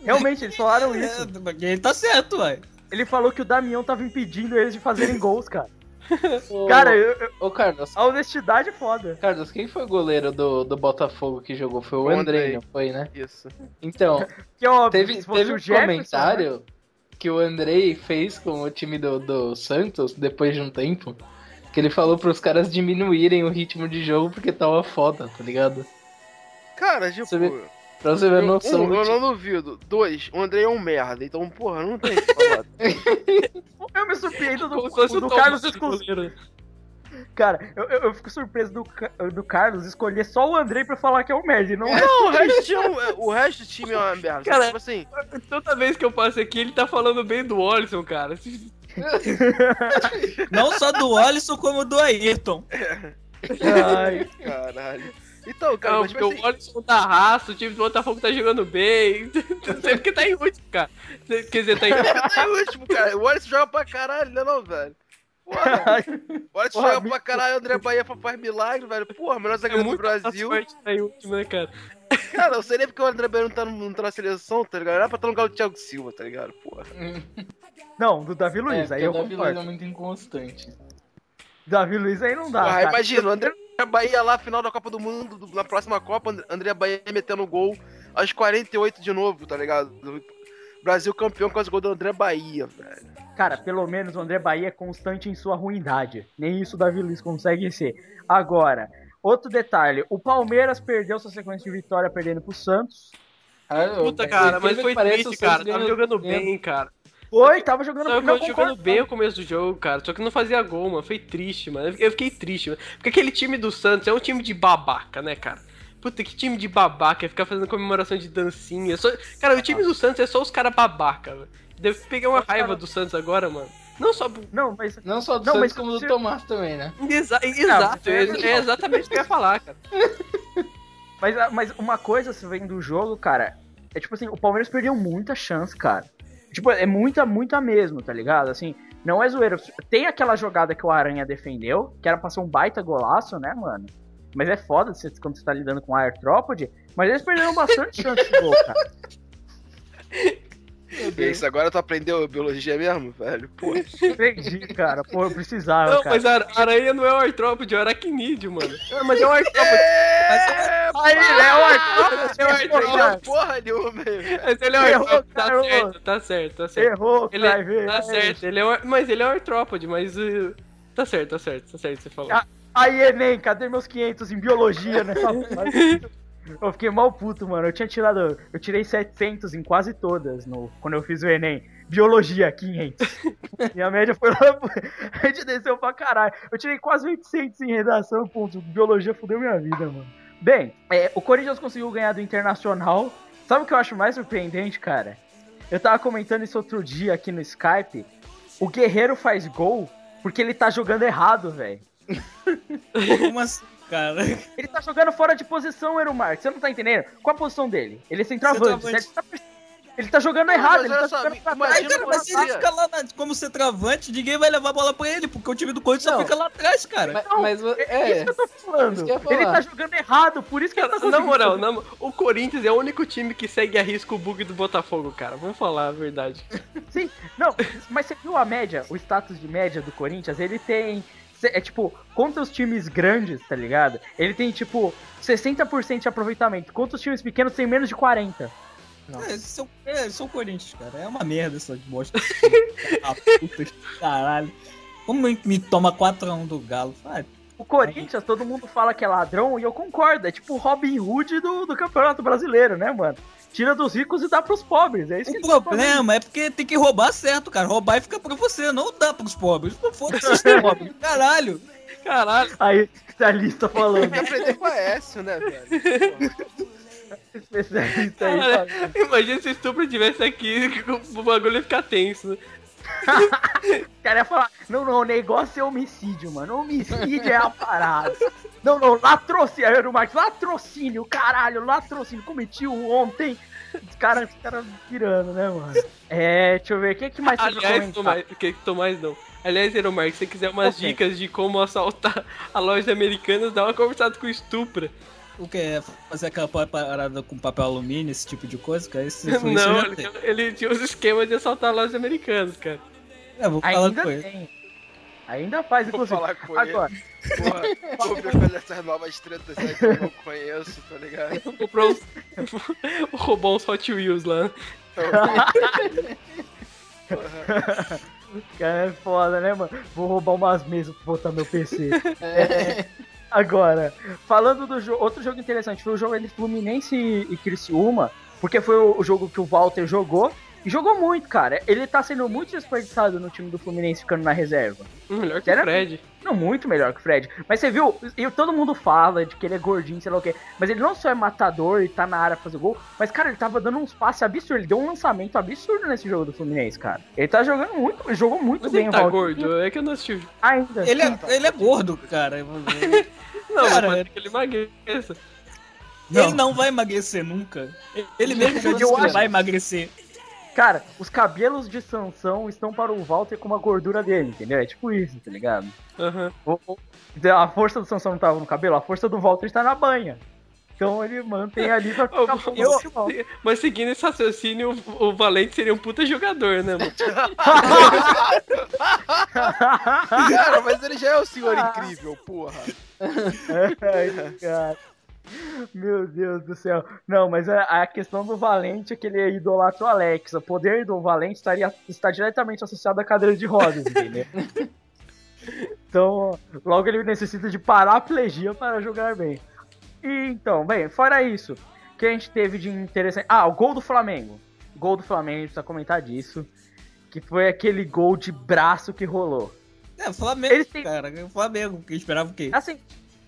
Realmente, eles falaram isso. É, ele tá certo, ué. Ele falou que o Damião tava impedindo eles de fazerem gols, cara. Ô, Cara, eu- eu- Ô, Carlos, a honestidade é foda. Carlos, quem foi o goleiro do, do Botafogo que jogou? Foi o Andrei, foi, né? Isso. Então, Que é óbvio, teve, teve o um Jefferson, né? comentário que o Andrei fez com o time do, do Santos depois de um tempo. Que ele falou pros caras diminuírem o ritmo de jogo porque tava foda, tá ligado? Cara, tipo. Você Pra você ver a noção um, do eu não duvido. Dois, o André é um merda. Então, porra, não tem. Eu me surpreendo do, do o Carlos escolher. Cara, eu, eu, eu fico surpreso do, do Carlos escolher só o Andrei pra falar que é um merda. e Não é. Não, o resto, do time- o resto do time é uma merda. Cara, tipo assim, Toda vez que eu passo aqui, ele tá falando bem do Alisson, cara. Não só do Alisson, como do Ayrton. Ai, caralho. Então, cara, Não, mas, porque tipo o assim, Alisson tá raço, o time do Botafogo tá jogando bem. Não sei porque tá em último, cara. Quer dizer, tá em tá em último, cara. O Alisson joga pra caralho, não é não, velho? Porra, o joga me- pra caralho, o André Bahia faz milagre, velho. Porra, melhor É zagueiro do muito Brasil. tá em último, né, cara? Cara, eu sei nem porque o André Bahia não tá, no- não tá na seleção, tá ligado? Era pra estar no lugar do Thiago Silva, tá ligado? Porra. Não, do Davi É, Luiz, porque aí eu o Davi Luiz é muito inconstante. Davi Luiz aí não dá. Cara. imagina, o André Bahia lá, final da Copa do Mundo, do- na próxima Copa, And- André Bahia metendo gol aos 48 de novo, tá ligado? Brasil campeão com os gols do André Bahia, velho. Cara, pelo menos o André Bahia é constante em sua ruindade. Nem isso o Davi Luiz consegue ser. Agora, outro detalhe: o Palmeiras perdeu sua sequência de vitória perdendo pro Santos. Ah, Puta, eu- cara, mas foi triste, cara. Tava jogando bem, cara. Foi, tava jogando Tava não, jogando concordo. bem o começo do jogo, cara. Só que não fazia gol, mano. Foi triste, mano. Eu fiquei triste, mano. Porque aquele time do Santos é um time de babaca, né, cara? Puta, que time de babaca. é Ficar fazendo comemoração de dancinha. Só... Cara, o time do Santos é só os caras babaca, velho. Deve pegar uma raiva do Santos agora, mano. Não só. Não, mas Não só do Não, Santos, mas como do Tomás também, né? Exa- exato, é é, é exatamente o que eu ia falar, cara. Mas, ah, mas uma coisa, se vem do jogo, cara, é tipo assim, o Palmeiras perdeu muita chance, cara. Tipo, é muita, muita mesmo, tá ligado? Assim, não é zoeira. Tem aquela jogada que o Aranha defendeu, que era pra ser um baita golaço, né, mano? Mas é foda quando você tá lidando com a Airtrópode. Mas eles perderam bastante chance de gol, cara. E é isso, agora tu aprendeu biologia mesmo, velho? Porra. Perdi, cara. Pô, eu precisava, Não, cara. mas a aranha não é o artrópode, é o aracnídeo, mano. É, mas é um artrópode. É, Aí, é o Airtrópode, É o errou, artrópode. cara. porra nenhuma, velho. Mas ele é um artrópode, tá cara, certo, tá certo, tá certo. Errou, Ele é, tá é certo, ele é um, mas ele é um artrópode, mas uh, tá certo, tá certo, tá certo, você falou. Aí, Enem, cadê meus 500 em biologia nessa fase? Eu fiquei mal puto, mano. Eu tinha tirado. Eu tirei 700 em quase todas no, quando eu fiz o Enem. Biologia, 500. Minha média foi lá. A gente desceu pra caralho. Eu tirei quase 800 em redação, ponto. Biologia fudeu minha vida, mano. Bem, é, o Corinthians conseguiu ganhar do Internacional. Sabe o que eu acho mais surpreendente, cara? Eu tava comentando isso outro dia aqui no Skype. O Guerreiro faz gol porque ele tá jogando errado, velho. Como assim, cara? Ele tá jogando fora de posição, Eero Marques. Você não tá entendendo? Qual a posição dele? Ele é centroavante. Ele, tá, ele tá jogando Não, errado, mas ele tá só, jogando pra trás. cara, mas se ele você- fica lá na- como centroavante, ninguém vai levar a bola pra ele, porque o time do Corinthians só fica lá atrás, cara. Mas, Não, mas É é, isso que eu tô falando. Ele tá jogando errado, por isso que ele tá Cara, conseguindo. na moral, na o Corinthians é o único time que segue a risco o bug do Botafogo, cara. Vamos falar a verdade. Sim, não, mas você viu a média, o status de média do Corinthians? Ele tem. É tipo, contra os times grandes, tá ligado? Ele tem tipo 60% de aproveitamento. Contra os times pequenos tem menos de 40%. É, eles são, é, são Corinthians, cara. É uma merda essa bosta. ah, puta, caralho. Como me- me toma 4x1 do Galo? Ah, O Corinthians, todo mundo fala que é ladrão e eu concordo. É tipo o Robin Hood do, do Campeonato Brasileiro, né, mano? Tira dos ricos e dá pros pobres. É isso que o tá problema é porque tem que roubar certo, cara. Roubar e fica pra você, não dá pros pobres. Não foda-se os pobres. Caralho. Caralho. Aí, especialista falando. Tem que aprender com a Aécio, né, velho? especialista aí Cara, imagina se o estupro tivesse aqui, o bagulho ia ficar tenso. O cara ia falar, não, não, o negócio é homicídio, mano. Homicídio é a parada. Não, não, latrocínio, aí o Marcos, latrocínio, caralho, latrocínio, cometi um ontem. Os caras cara pirando, né, mano? É, deixa eu ver, o que, que mais pra Aliás? Tomás, que Tomás não. Aliás, Eromar, se você quiser umas Ok. dicas de como assaltar a loja americana, dá uma conversada com o Estupra. O que é fazer aquela parada com papel alumínio, esse tipo de coisa, cara? Esse, isso Não, ele, ele tinha os esquemas de assaltar lojas americanas, cara. É, vou falar Ainda com ele. tem. Ainda faz, Vou inclusive. falar com ele. Agora, Porra, vou ver qual dessas novas tretas aí que eu não conheço, tá ligado? Comprou uns... roubou uns Hot Wheels lá. cara, é foda, né, mano? Vou roubar umas mesas pra botar meu PC. É, Agora, falando do jogo, outro jogo interessante foi o jogo entre Fluminense e, Criciúma, porque foi o, o jogo que o Walter jogou. E jogou muito, cara. Ele tá sendo muito desperdiçado no time do Fluminense ficando na reserva. Melhor que o Sério? Fred. Não, muito melhor que o Fred. Mas você viu, e todo mundo fala de que ele é gordinho, sei lá o quê. Mas ele não só é matador e tá na área pra fazer gol, mas, cara, ele tava dando uns passes absurdos. Ele deu um lançamento absurdo nesse jogo do Fluminense, cara. Ele tá jogando muito, ele jogou muito Mas bem ele tá gordo, é que eu não assisti. Ainda. Ele é, ele é gordo, cara. Não, Cara, mas ser que ele emagreça. Ele não vai emagrecer nunca. Ele mesmo falou Eu que vai emagrecer. Cara, os cabelos de Sansão estão para o Walter com a gordura dele, entendeu? É tipo isso, tá ligado? O- A força do Sansão não tava no cabelo, a força do Walter está na banha. Então ele mantém ali pra ficar bom Eu-. Mas seguindo esse raciocínio, o, o Valente seria um puta jogador, né, mano? Cara, mas ele já é o senhor incrível, porra. Ai, cara. Meu Deus do céu. Não, mas a, a questão do Valente é que ele idolatra o Alex. O poder do Valente estaria, está diretamente associado à cadeira de rodas, entendeu? Então, logo ele necessita de paraplegia para jogar bem. E, então, bem, fora isso, o que a gente teve de interessante. Ah, o gol do Flamengo. Gol do Flamengo, a gente precisa comentar disso. Que foi aquele gol de braço que rolou. É, Flamengo, Eles têm- cara. Flamengo, que esperava o quê? Assim,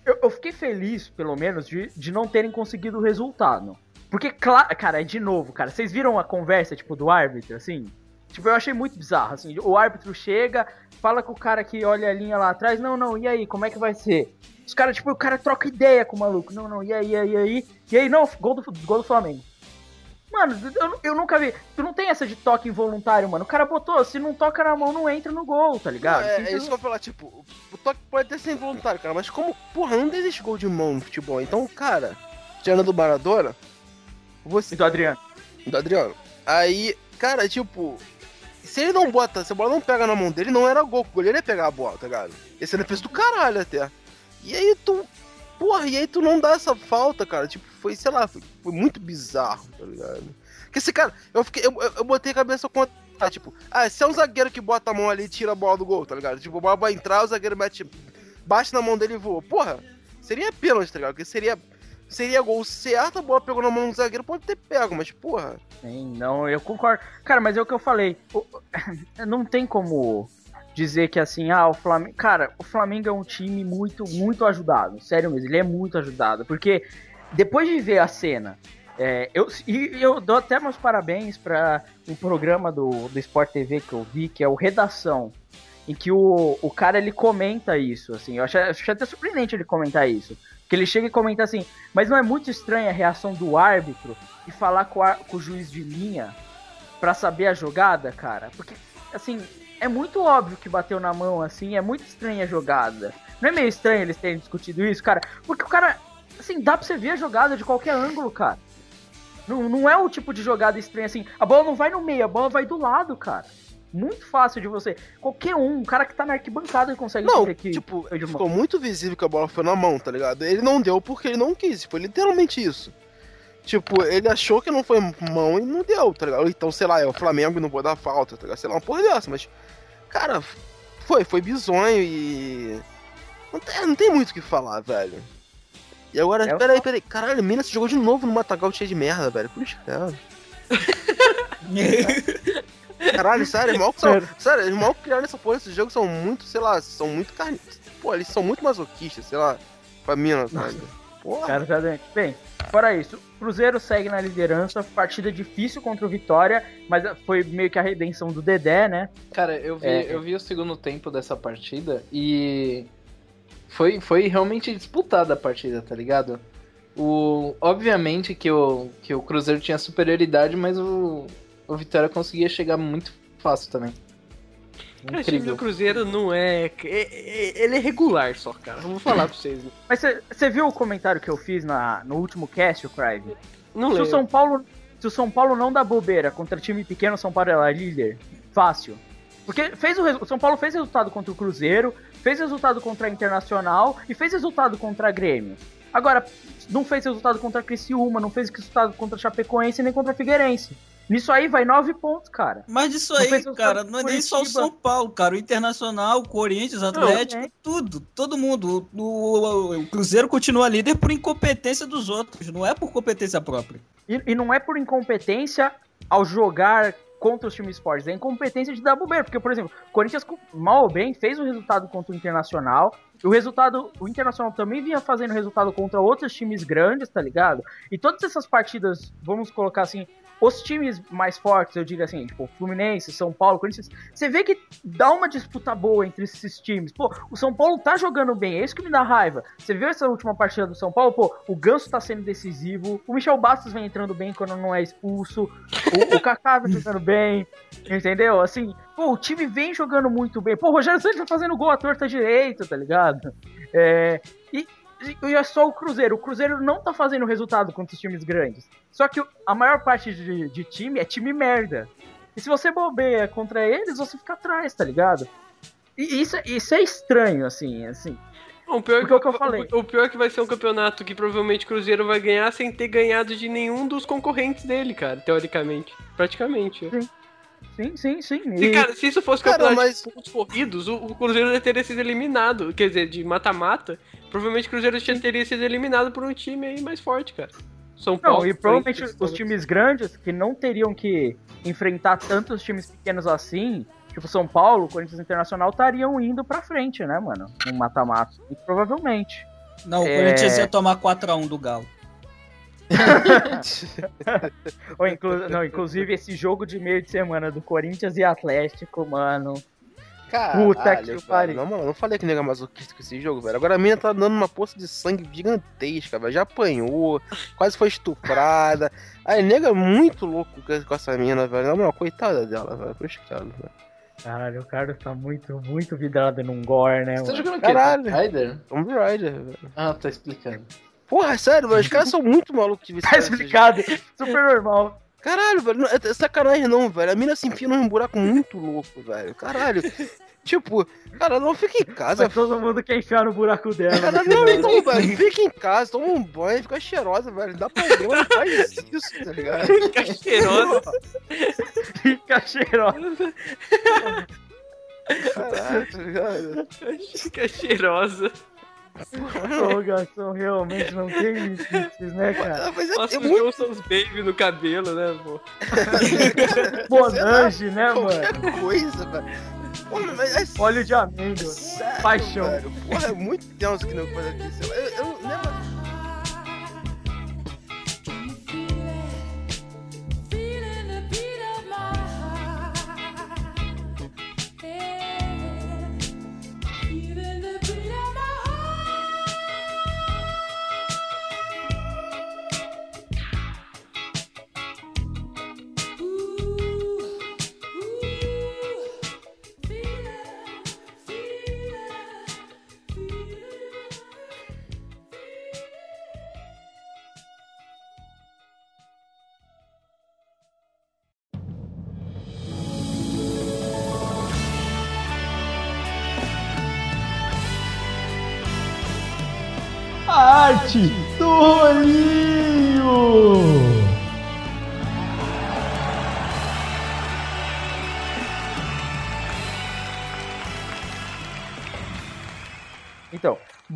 eu, eu fiquei feliz, pelo menos, de, de não terem conseguido o resultado. Porque, claro, cara, é de novo, cara. Vocês viram a conversa, tipo, do árbitro, assim? Tipo, eu achei muito bizarro, assim. O árbitro chega, fala com o cara que olha a linha lá atrás. Não, não, e aí, como é que vai ser? Os caras, tipo, o cara troca ideia com o maluco. Não, não, e aí, e aí, e aí? E aí, não, gol do, gol do Flamengo. Mano, eu, eu nunca vi. Tu não tem essa de toque involuntário, mano. O cara botou, se não toca na mão, não entra no gol, tá ligado? é, Simples- é isso que eu vou falar, tipo, o toque pode até ser involuntário, cara, mas como, porra, não existe gol de mão no futebol. Então, cara, tirando do Maradona, você. E do Adriano. do Adriano. Aí, cara, tipo, se ele não bota, se a bola não pega na mão dele, não era gol. O goleiro ia pegar a bola, tá ligado? Esse ele fez do caralho até. E aí tu. Porra, e aí tu não dá essa falta, cara. Tipo, foi, sei lá, foi, foi muito bizarro, tá ligado? Porque esse cara, eu fiquei. Eu, eu, eu botei a cabeça contra. Ah, tipo, ah, se é um zagueiro que bota a mão ali e tira a bola do gol, tá ligado? Tipo, a bola vai entrar, o zagueiro mete. Bate na mão dele e voa. Porra, seria pênalti, tá ligado? Porque seria. seria gol certo, a bola pegou na mão do zagueiro, pode ter pego, mas porra. Sim, não, eu concordo. Cara, mas é o que eu falei. Não tem como dizer que assim, ah, o Flamengo. Cara, o Flamengo é um time muito, muito ajudado. Sério mesmo, ele é muito ajudado. Porque depois de ver a cena. é, eu, e eu dou até meus parabéns para um programa do, do Sport TV que eu vi, que é o Redação, em que o, o cara ele comenta isso, assim, eu achei, achei até surpreendente ele comentar isso, que ele chega e comenta assim, mas não é muito estranha a reação do árbitro e falar com, ar- com o juiz de linha pra saber a jogada, cara? Porque, assim, é muito óbvio que bateu na mão, assim, é muito estranha a jogada. Não é meio estranho eles terem discutido isso, cara? Porque o cara, assim, dá pra você ver a jogada de qualquer ângulo, cara. Não, não é o tipo de jogada estranha assim, a bola não vai no meio, a bola vai do lado, cara. Muito fácil de você. Qualquer um, um cara que tá na arquibancada consegue Não, ver que tipo, ficou muito visível que a bola foi na mão, tá ligado? Ele não deu porque ele não quis, foi literalmente isso. Tipo, ele achou que não foi mão e não deu, tá ligado? Então, sei lá, é o Flamengo não vou dar falta, tá ligado? Sei lá, uma porra dessa, mas. Cara, foi, foi bizonho e. Não tem, não tem muito o que falar, velho. E agora, É peraí, peraí. Caralho, a mina se jogou de novo no Matagal cheio de merda, velho. Puxa, cara. Caralho, sério, mal que são. Sério, os mal que criaram essa porra desses jogos são muito, sei lá, são muito carne. Pô, eles são muito masoquistas, sei lá. Pra mina, velho. Porra. Cara, tá doente. Bem, fora isso, o Cruzeiro segue na liderança, partida difícil contra o Vitória, mas foi meio que a redenção do Dedé, né? Cara, eu vi, É. eu vi o segundo tempo dessa partida e foi, foi realmente disputada a partida, tá ligado? O, obviamente que o, que o Cruzeiro tinha superioridade, mas o, o Vitória conseguia chegar muito fácil também. Cara, o time do. Cruzeiro não é... é- é- Ele é regular só, cara. Vou falar pra vocês. né? Mas você viu o comentário que eu fiz na, no último cast, o Crive? Não Se o. São Paulo. Se o São Paulo não dá bobeira contra time pequeno, o São Paulo é líder. Fácil. Porque fez o, o São Paulo fez resultado contra o Cruzeiro, fez resultado contra a Internacional e fez resultado contra a Grêmio. Agora, não fez resultado contra a Criciúma, não fez resultado contra a Chapecoense nem contra a Figueirense. Nisso aí vai nove pontos, cara. Mas disso Não aí, cara, não é nem só o. São Paulo, cara. O Internacional, o Corinthians, o Atlético, tudo. Todo mundo. O, o- o Cruzeiro continua líder por incompetência dos outros, não é por competência própria. E, e não é por incompetência ao jogar contra os times fortes, é incompetência de dar bobeira. Porque, por exemplo, o Corinthians, mal ou bem, fez o resultado contra o Internacional. E o resultado, o Internacional também vinha fazendo resultado contra outros times grandes, tá ligado? E todas essas partidas, vamos colocar assim, os times mais fortes, eu digo assim, tipo, Fluminense, São Paulo, Corinthians, você vê que dá uma disputa boa entre esses times. Pô, o São Paulo tá jogando bem, é isso que me dá raiva. Você viu essa última partida do São Paulo? Pô, o Ganso tá sendo decisivo, o Michel Bastos vem entrando bem quando não é expulso, o, o Kaká vem jogando bem, entendeu? Assim, pô, o time vem jogando muito bem. Pô, o Rogério Santos tá fazendo gol à torta direita, tá ligado? É, e, é só o Cruzeiro. O Cruzeiro não tá fazendo resultado contra os times grandes. Só que a maior parte de, de time é time merda. E se você bobeia contra eles, você fica atrás, tá ligado? E isso, é- isso é estranho, assim, assim. O pior Porque é o que eu falei. O, o pior é que vai ser um campeonato que provavelmente o Cruzeiro vai ganhar sem ter ganhado de nenhum dos concorrentes dele, cara, teoricamente. Praticamente. Sim, sim, sim. Se, E- cara, se isso fosse Cara, campeonato mas- de pontos corridos, o, o Cruzeiro já teria sido eliminado. Quer dizer, de mata-mata, provavelmente o Cruzeiro já teria sido eliminado por um time aí mais forte, cara. São Paulo. Não, e provavelmente os times grandes que não teriam que enfrentar tantos times pequenos assim, tipo São Paulo, Corinthians Internacional, estariam indo pra frente, né, mano? No mata-mata. E provavelmente. Não, o É. Corinthians ia tomar 4x1 do Galo. Ou inclu- não, inclusive esse jogo de meio de semana do Corinthians e Atlético, mano. Caralho, Puta que pariu. Não, mano, eu não falei que nega é masoquista com esse jogo, velho. Agora a mina tá dando uma poça de sangue gigantesca, velho. Já apanhou, quase foi estuprada. Aí, nega é muito louco com essa mina, velho. Na moral, coitada dela, velho. Coitada, velho. Caralho, o Carlos tá muito, muito vidrado num gore, né, Você tá jogando o quê? Caralho. Tomb Raider? Tomb Raider, velho. Ah, tá explicando. Porra, sério, velho. Os caras são muito malucos de ver Tá explicado. Super normal. Caralho, velho. Não, é, é sacanagem não, velho. A mina se enfia num buraco muito louco, velho. Caralho. tipo, cara, não fica em casa, Mas todo mundo quer enfiar no buraco dela. Cara, no não, final. então, velho, fica em casa, toma um banho, fica cheirosa, velho. Dá problema, não faz isso, tá ligado? Fica cheirosa. Fica cheirosa. Caralho, tá ligado? Fica cheirosa. Prorrogação realmente não tem limites, né, cara? Mas é, Nossa, é os muito Johnson's Baby no cabelo, né, pô? Bonange, né, mano? qualquer coisa, velho. Porra, mas é Óleo de amêndoa. sério, Paixão. velho. Porra, é muito tenso que não faz aqui. Eu, eu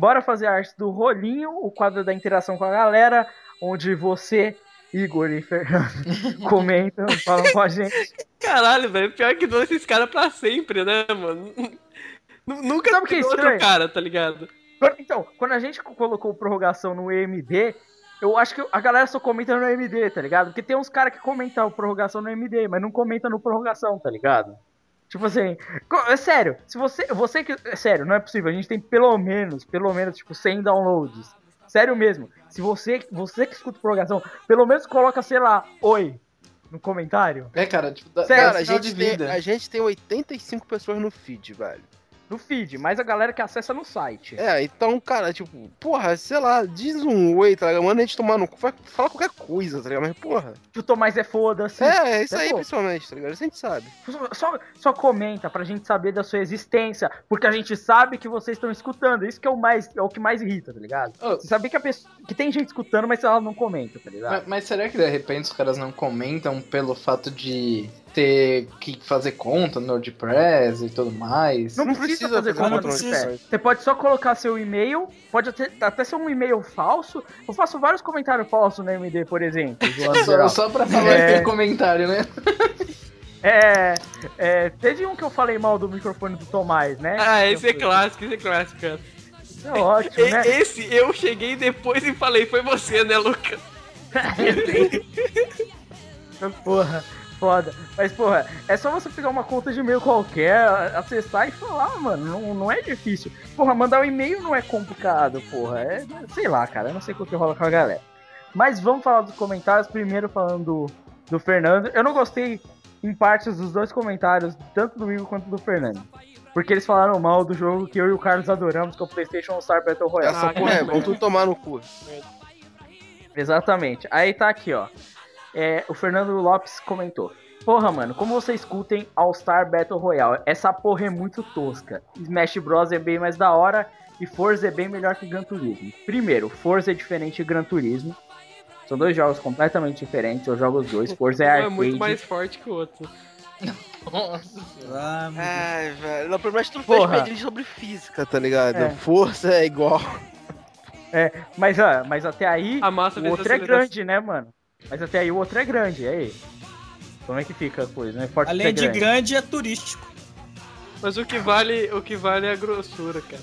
bora fazer a arte do rolinho, o quadro da interação com a galera, onde você, Igor e Fernando comentam, falam com a gente. Caralho, velho. Pior que dou esses caras pra sempre, né, mano? Nu- Nunca Sabe o que é outro cara, tá ligado? Então, quando a gente colocou prorrogação no EMD, eu acho que a galera só comenta no EMD, tá ligado? Porque tem uns caras que comentam prorrogação no EMD, mas não comentam no prorrogação, tá ligado? Tipo assim, é sério, se você, você que, é sério, não é possível, a gente tem pelo menos, pelo menos, tipo, 100 downloads. Sério mesmo, se você, você que escuta prorrogação, pelo menos coloca, sei lá, oi, no comentário, É, cara, tipo, dá, Sério, Cara, a gente, tem, a gente tem 85 pessoas no feed, velho. No feed, mas a galera que acessa no site. É, então, cara, tipo, porra, sei lá, diz um oi, tá ligado? Manda a gente tomar no cu, fala qualquer coisa, tá ligado? Mas, porra. Que o Tomás é foda-se. É, é isso É, aí, pô. principalmente, tá ligado? Isso a gente sabe. Só- Só, só comenta pra gente saber da sua existência, porque a gente sabe que vocês estão escutando. Isso que é o mais é o que mais irrita, tá ligado? Ô, Você sabia que a pessoa que tem gente escutando, mas ela não comenta, tá ligado? mas, mas será que de repente os caras não comentam pelo fato de ter que fazer conta no WordPress e tudo mais? Não, não precisa, precisa fazer fazer conta no WordPress. Você pode só colocar seu e-mail, pode até, até ser um e-mail falso. Eu faço vários comentários falsos no MD, por exemplo. Só, só pra falar É. aquele comentário, né? É, é, teve um que eu falei mal do microfone do Tomás, né? Ah, esse é clássico, esse é clássico, cara. É ótimo, E- né? Esse eu cheguei depois e falei, foi você, né, Lucas? Porra, foda. Mas, porra, é só você pegar uma conta de e-mail qualquer, acessar e falar, mano. Não, não é difícil. Porra, mandar um e-mail não é complicado, porra. É, sei lá, cara. Eu não sei o que rola com a galera. Mas vamos falar dos comentários. Primeiro falando do, do Fernando. Eu não gostei, em partes, dos dois comentários, tanto do Igor quanto do Fernando. Porque eles falaram mal do jogo que eu e o Carlos adoramos, que é o PlayStation All Star Battle Royale. Essa Ah, porra é, vão tudo tomar no cu. Exatamente. Aí tá aqui, ó. É, o Fernando Lopes comentou. Porra, mano, como vocês escutem All Star Battle Royale? Essa porra é muito tosca. Smash Bros é bem mais da hora e Forza é bem melhor que Gran Turismo. Primeiro, Forza é diferente de Gran Turismo. São dois jogos completamente diferentes. Eu jogo os dois. Forza é Um é arcade. muito mais forte que o outro. Ah, Deus. Ai, velho. Não, mas tu Porra. fez sobre física, tá ligado? É. Força é igual. Mas, ah, mas até aí, A massa o outro é grande, né, mano? Mas até aí o outro é grande. E aí? Como é que fica a coisa, né? Forte Além ser de grande. grande, é turístico. Mas o que vale, o que vale é a grossura, cara.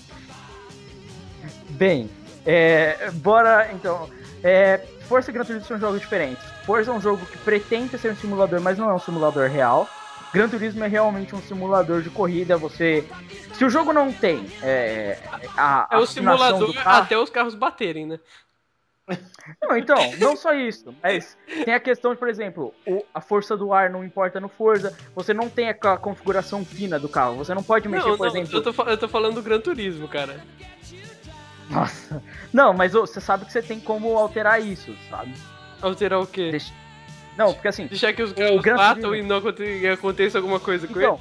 Bem, é, bora então. É, Forza e Gran Turismo são jogos diferentes. Forza é um jogo que pretende ser um simulador, mas não é um simulador real. Gran Turismo é realmente um simulador de corrida. Você, se o jogo não tem é, a, É o simulador do carro, até os carros baterem, né? Não, então, não só isso, mas tem a questão de, por exemplo, o- a força do ar não importa no Forza. Você não tem aquela configuração fina do carro. Você não pode mexer, Não, por não, exemplo. eu, tô, eu tô falando do Gran Turismo, cara. Nossa. Não, mas você sabe que você tem como alterar isso, sabe? Alterar o quê? Deixa- Não, porque assim. Deixar que os carros Gran batam Turismo- e não aconte- aconteça alguma coisa com Então,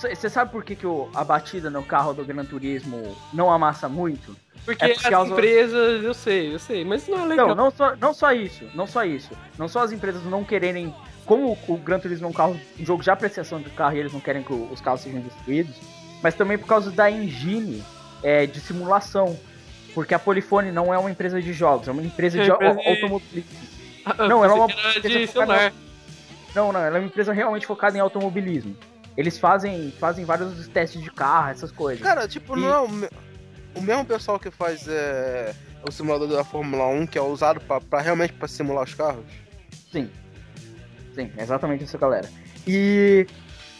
eles? você sabe por que, que o- a batida no carro do Gran Turismo não amassa muito? Porque é por as causa- empresas, eu sei, eu sei, mas não é legal. Não, não só, não só isso, não só isso. Não só as empresas não quererem. Como o, o Gran Turismo é um, carro, um jogo de apreciação do carro e eles não querem que os carros sejam destruídos, mas também por causa da engine é, de simulação. Porque a Polifone não é uma empresa de jogos, é uma empresa É de empresa de- automobilismo. Ah, Não, ela é uma empresa focada. Não, não, ela é uma empresa realmente focada em automobilismo. Eles fazem, fazem vários testes de carro, essas coisas. Cara, tipo, E- não é o, me- o mesmo pessoal que faz é, o simulador da Fórmula 1, que é usado pra realmente pra simular os carros? Sim. Sim, é exatamente isso, galera. E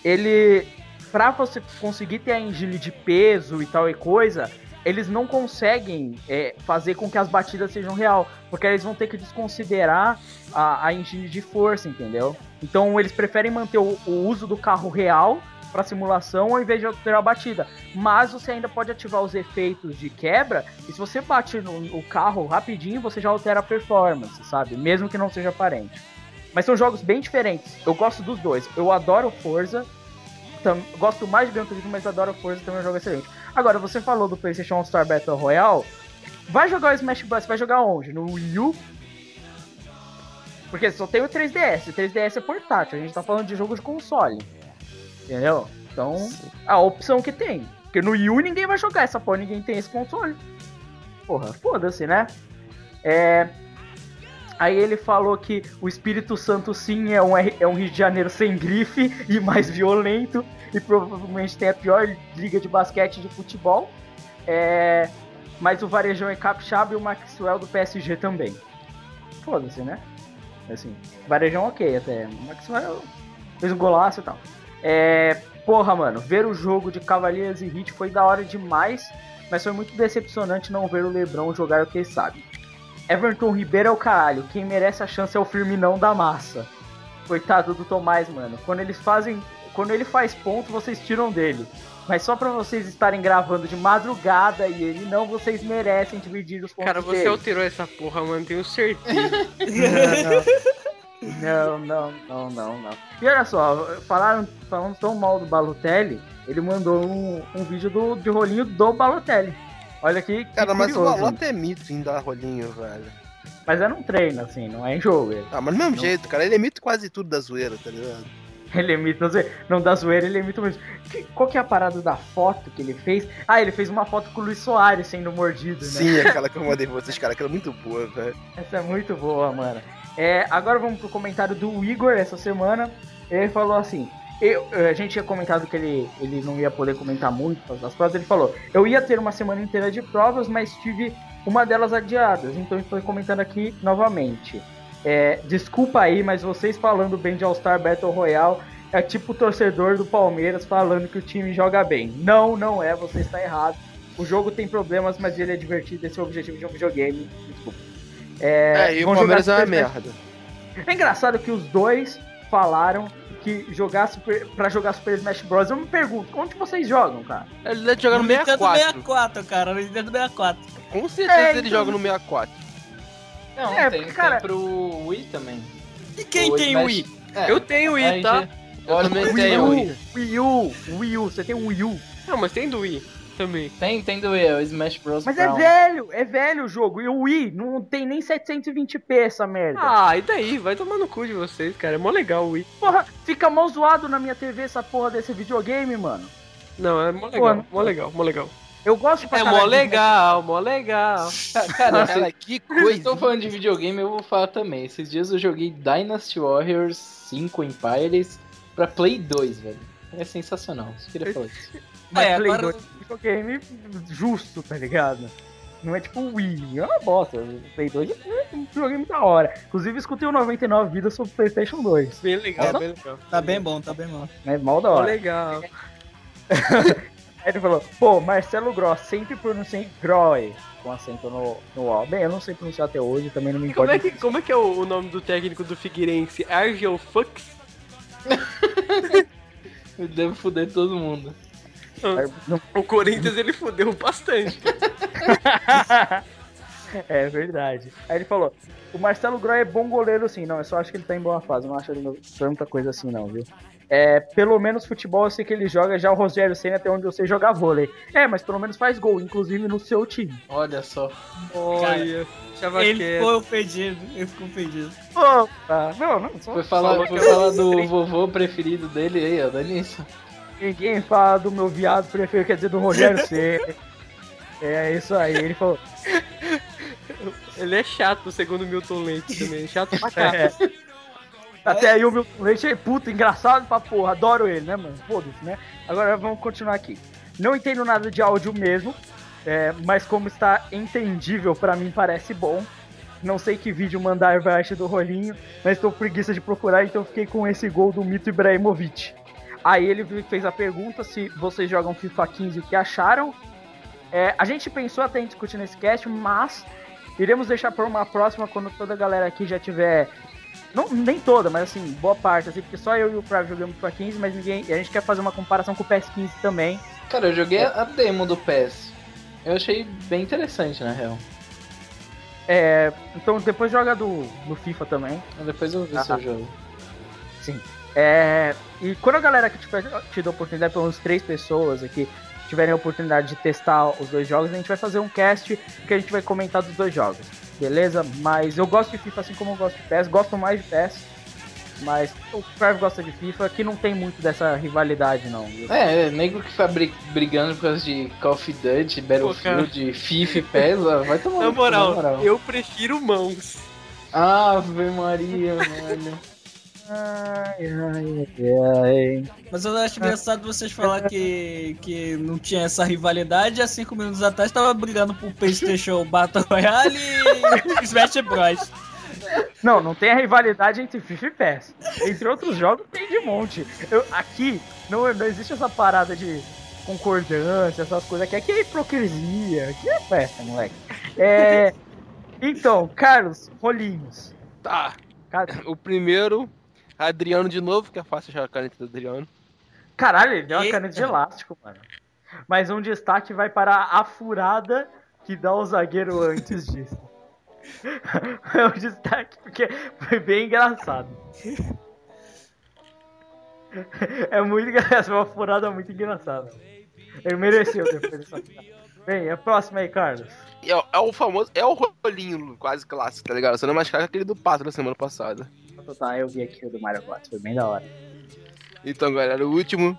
ele, pra você conseguir ter a engine de peso e tal e coisa, eles não conseguem é, fazer com que as batidas sejam real, porque eles vão ter que desconsiderar a, a engine de força, entendeu? Então eles preferem manter o, o uso do carro real para simulação ao invés de alterar a batida. Mas você ainda pode ativar os efeitos de quebra, e se você bate no, no carro rapidinho, você já altera a performance, sabe? Mesmo que não seja aparente. Mas são jogos bem diferentes. Eu gosto dos dois. Eu adoro Forza. tam- gosto mais de Gran Turismo, mas adoro Forza também é um jogo excelente. Agora, você falou do PlayStation All Star Battle Royale. Vai jogar o Smash Bros. Vai jogar onde? No Wii U? Porque só tem o 3DS. O 3DS é portátil. A gente tá falando de jogo de console. Entendeu? Então, a opção que tem. Porque no Wii U ninguém vai jogar essa porra. Ninguém tem esse console. Porra, foda-se, né? É, Aí ele falou que o Espírito Santo sim é um, é um Rio de Janeiro sem grife e mais violento e provavelmente tem a pior liga de basquete de futebol. É, mas o Varejão é capixaba e o Maxwell do PSG também. Foda-se, né? Assim, Varejão ok até. O Maxwell fez um golaço e tal. É, porra, mano, ver o jogo de Cavaliers e Heat foi da hora demais, mas foi muito decepcionante não ver o LeBron jogar o que ele sabe. Everton Ribeiro é o caralho. Quem merece a chance é o Firminão da massa. Coitado do Tomás, mano. Quando eles fazem. Quando ele faz ponto, vocês tiram dele. Mas só pra vocês estarem gravando de madrugada e ele não, vocês merecem dividir os pontos Cara, você dele. alterou essa porra, mano, tenho certeza. Não, não, não, não, não. E olha só, falaram, falando tão mal do Balotelli, ele mandou um, um vídeo do, de rolinho do Balotelli. Olha aqui. Cara, mas o curioso. Balota é mito em dar rolinho, velho. Mas é num treino, assim, não é em jogo. Ele, Ah, mas do mesmo jeito, cara, ele é mito quase tudo da zoeira, tá ligado? ele imita, não, sei, não dá zoeira, ele imita mesmo. Que- qual que é a parada da foto que ele fez? Ah, ele fez uma foto com o Luiz Soares sendo mordido, né? Sim, aquela que eu mandei pra vocês, cara, aquela é muito boa, velho. Essa é muito boa, mano. É, agora vamos pro comentário do Igor essa semana. Ele falou assim: eu, a gente tinha comentado que ele, ele não ia poder comentar muito das provas. Ele falou: Eu ia ter uma semana inteira de provas, mas tive uma delas adiadas. Então estou comentando aqui novamente. É, desculpa aí, mas vocês falando bem de All-Star Battle Royale é tipo o torcedor do Palmeiras falando que o time joga bem. Não, não é, você está errado. O jogo tem problemas, mas ele é divertido. Esse é o objetivo de um videogame. Desculpa. É, e o vão Palmeiras é uma merda. é engraçado que os dois falaram que jogar super, pra jogar Super Smash Bros. Eu me pergunto, onde vocês jogam, cara? Ele deve jogar no Nintendo 64. 64, cara, no Nintendo 64. Com certeza É, ele então- joga no 64. Não, É, tem, porque, cara- tem pro Wii também. E quem O tem Smash- Wii? É, Eu tenho Wii, tá? Eu também Wii tenho. Wii. Wii U, Wii U, você tem um Wii U. Não, mas tem do Wii também. Tem, tem do Wii, é o Smash Bros. Mas é Brown. velho, é velho o jogo. E o Wii não tem nem 720p essa merda. Ah, e daí? Vai tomar no cu de vocês, cara. É mó legal o Wii. Porra, fica mal zoado na minha TV essa porra desse videogame, mano. Não, é mó legal, mó legal, mó legal. Eu gosto pra É mó legal, mó legal. Ca- Cara, Cara, que coisa. estão falando de videogame, eu vou falar também. Esses dias eu joguei Dynasty Warriors 5 Empires pra Play 2, velho. É sensacional, só queria falar isso. Mas É, Play agora- 2 é um videogame justo, tá ligado? Não é tipo Wii, é uma bosta. Play 2 é um videogame da hora. Inclusive, escutei o 99 vidas sobre o PlayStation 2. Bem legal, É, bem legal. Tá bem bom, tá bem bom. Mas mal da hora. legal. Aí ele falou, pô, Marcelo Gross, sempre pronunciei Groy, com acento no, no O. Bem, eu não sei pronunciar até hoje, também não me E como importa. é que, como é, que é o, o nome do técnico do Figueirense? Argel Fux? Eu devo foder todo mundo. O Corinthians ele fudeu bastante. é verdade. Aí ele falou, o Marcelo Groy é bom goleiro sim, não, eu só acho que ele tá em boa fase, não acho ele tanta coisa assim não, viu? É, pelo menos futebol eu sei que ele joga, já o Rogério Senna até onde eu sei jogar vôlei. É, mas pelo menos faz gol, inclusive no seu time. Olha só. Olha, chava Ele ficou ofendido, ele ficou ofendido. Tá, não, não, só Foi falar, Falou foi falar do vovô preferido dele aí, ó, dá nisso. ninguém fala do meu viado preferido, quer dizer, do Rogério Senna. É isso aí. Ele falou. Ele é chato, segundo o Milton Leite também. Chato pra cá. É. Até aí o meu leite é puto, engraçado pra porra. Adoro ele, né, mano? Foda-se, né? Agora vamos continuar aqui. Não entendo nada de áudio mesmo, é, mas como está entendível, pra mim parece bom. Não sei que vídeo mandar abaixo do rolinho, mas com preguiça de procurar, então fiquei com esse gol do Mito Ibrahimovic. Aí ele fez a pergunta se vocês jogam FIFA 15 o que acharam. É, a gente pensou até em discutir nesse cast, mas iremos deixar para uma próxima quando toda a galera aqui já tiver. Não, nem toda, mas assim, boa parte, assim, porque só eu e o Prav jogamos FIFA 15, mas ninguém. E a gente quer fazer uma comparação com o PS 15 também. Cara, eu joguei a demo do PES. Eu achei bem interessante, na real. É, então depois joga do, do FIFA também. Depois eu vi Ah. seu jogo. Sim. É, e quando a galera que tiver tido a oportunidade, pelo menos três pessoas aqui, tiverem a oportunidade de testar os dois jogos, a gente vai fazer um cast que a gente vai comentar dos dois jogos. Beleza? Mas eu gosto de FIFA assim como eu gosto de PES, gosto mais de PES. Mas o Crave gosta de FIFA, que não tem muito dessa rivalidade, não. viu? É, nego que fica bri- brigando por causa de Call of Duty, Battlefield, FIFA e PES, ó, vai tomar Na no cu, moral, eu prefiro mãos. Ave Maria, mano. Ai, ai, ai. Mas eu acho engraçado vocês falar que, que não tinha essa rivalidade e há cinco minutos atrás tava brigando por Playstation Battle Royale e Smash Bros. Não, não tem a rivalidade entre FIFA e PES. Entre outros jogos tem de monte. Eu- aqui não, não existe essa parada de concordância, essas coisas aqui. Aqui é hipocrisia, aqui é festa, moleque. É, então, Carlos, rolinhos. Tá. Cara- O primeiro, Adriano de novo, que é fácil achar a caneta do Adriano. Caralho, ele deu uma Eita. caneta de elástico, mano. Mas um destaque vai para a furada que dá o zagueiro antes disso. É um destaque porque foi bem engraçado. É muito engraçado, foi uma furada muito engraçada. Ele mereceu depois dessa furada. Bem, a próxima aí, Carlos. É, é o famoso, é o rolinho quase clássico, tá ligado? Só não é mais caro que aquele do Pato da semana passada. Tá, eu vi aqui o do Mario Kart, foi bem da hora. Então, galera, o último,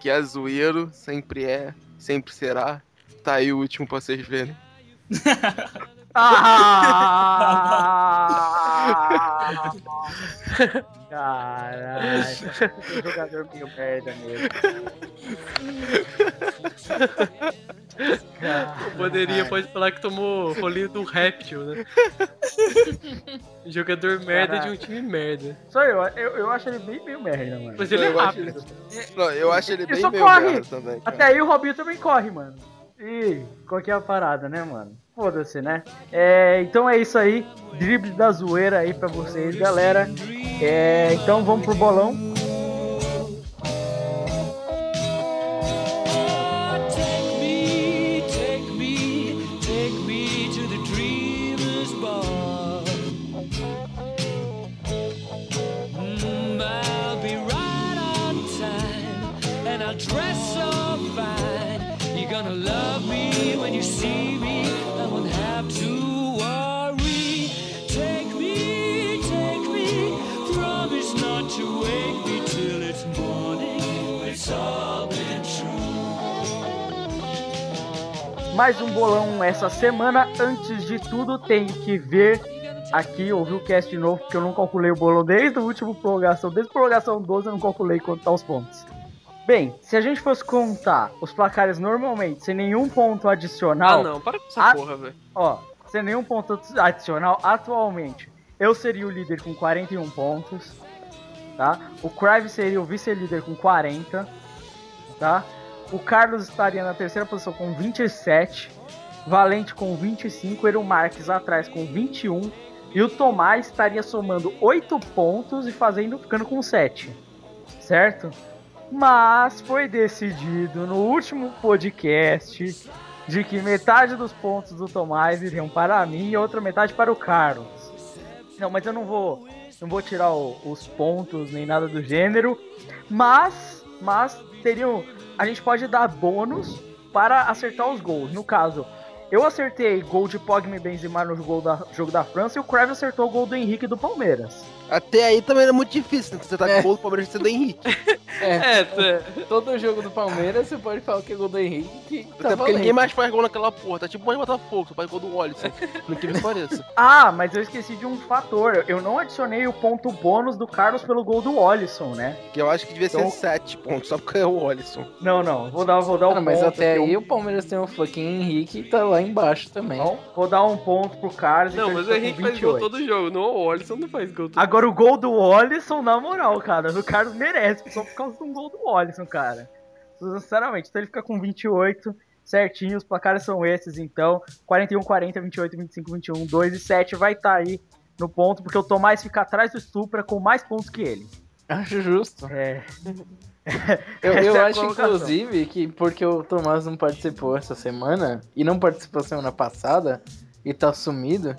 que é zoeiro, sempre é, sempre será. Tá aí o último pra vocês verem. Ah! Caralho, jogador meio merda mesmo. Poderia, pode falar que tomou rolinho do réptil, né? Jogador merda de um time merda. Só eu, eu, eu acho ele bem meio merda, mano. Mas ele é eu, acho rápido. ele, não, eu acho ele bem meio merda também. cara. Até aí o Robinho também corre, mano. Ih, qual que é a parada, né, mano? Foda-se, né? É, então é isso aí. Drible da zoeira aí pra vocês, galera. É, então vamos pro bolão. Mais um bolão essa semana. Antes de tudo, tem que ver aqui, ouvir o cast de novo, porque eu não calculei o bolão desde o último prorrogação. Desde a prorrogação 12 eu não calculei quanto tá os pontos. Bem, se a gente fosse contar os placares normalmente, sem nenhum ponto Ah, adicional, não, para com essa Ah. porra, velho. ó, sem nenhum ponto adicional, atualmente eu seria o líder com 41 pontos, tá? O Crive seria o vice-líder com 40, tá? O Carlos estaria na terceira posição com 27, Valente com 25, Eru Marques atrás com 21 e o Tomás estaria somando 8 pontos e fazendo ficando com 7. Certo? Mas foi decidido no último podcast de que metade dos pontos do Tomás iriam para mim e outra metade para o Carlos. Não, mas eu não vou, não vou tirar o- os pontos nem nada do gênero, mas, mas teriam, a gente pode dar bônus para acertar os gols. No caso, Eu acertei gol de Pogba e Benzema no gol da, jogo da França e o Crave acertou o gol do Henrique do Palmeiras. Até aí também era muito difícil, né? Você tá com É. o gol do Palmeiras sendo do Henrique. É, É, todo jogo do Palmeiras você pode falar que é gol do Henrique. Que tá Até porque valendo. ninguém mais faz gol naquela porra. Tá tipo mais Botafogo, só faz gol do Wallison. No que me pareça. Ah, mas eu esqueci de um fator. Eu não adicionei o ponto bônus do Carlos pelo gol do Olisson, né? Que eu acho que devia ser Então- 7 pontos, só porque é o Wallison. Não, não. Vou dar, vou dar um Cara, mas ponto até aqui, aí um- o Palmeiras tem o fucking Henrique e tá lá embaixo também. Então, vou dar um ponto pro Carlos. Não, então mas o Henrique com faz gol 28. todo jogo. Não, o Alisson não faz gol todo Agora o gol do Olisson, na moral, cara, o Carlos merece, só por causa de um gol do Olisson, cara. Sinceramente, então ele fica com 28, certinho, os placares são esses, então. 41, 40, 28, 25, 21, 2 e 7 vai estar aí no ponto, porque o Tomás fica atrás do Supra com mais pontos que ele. Acho justo. É. Eu, eu é acho, inclusive, que porque o Tomás não participou essa semana e não participou semana passada e tá sumido,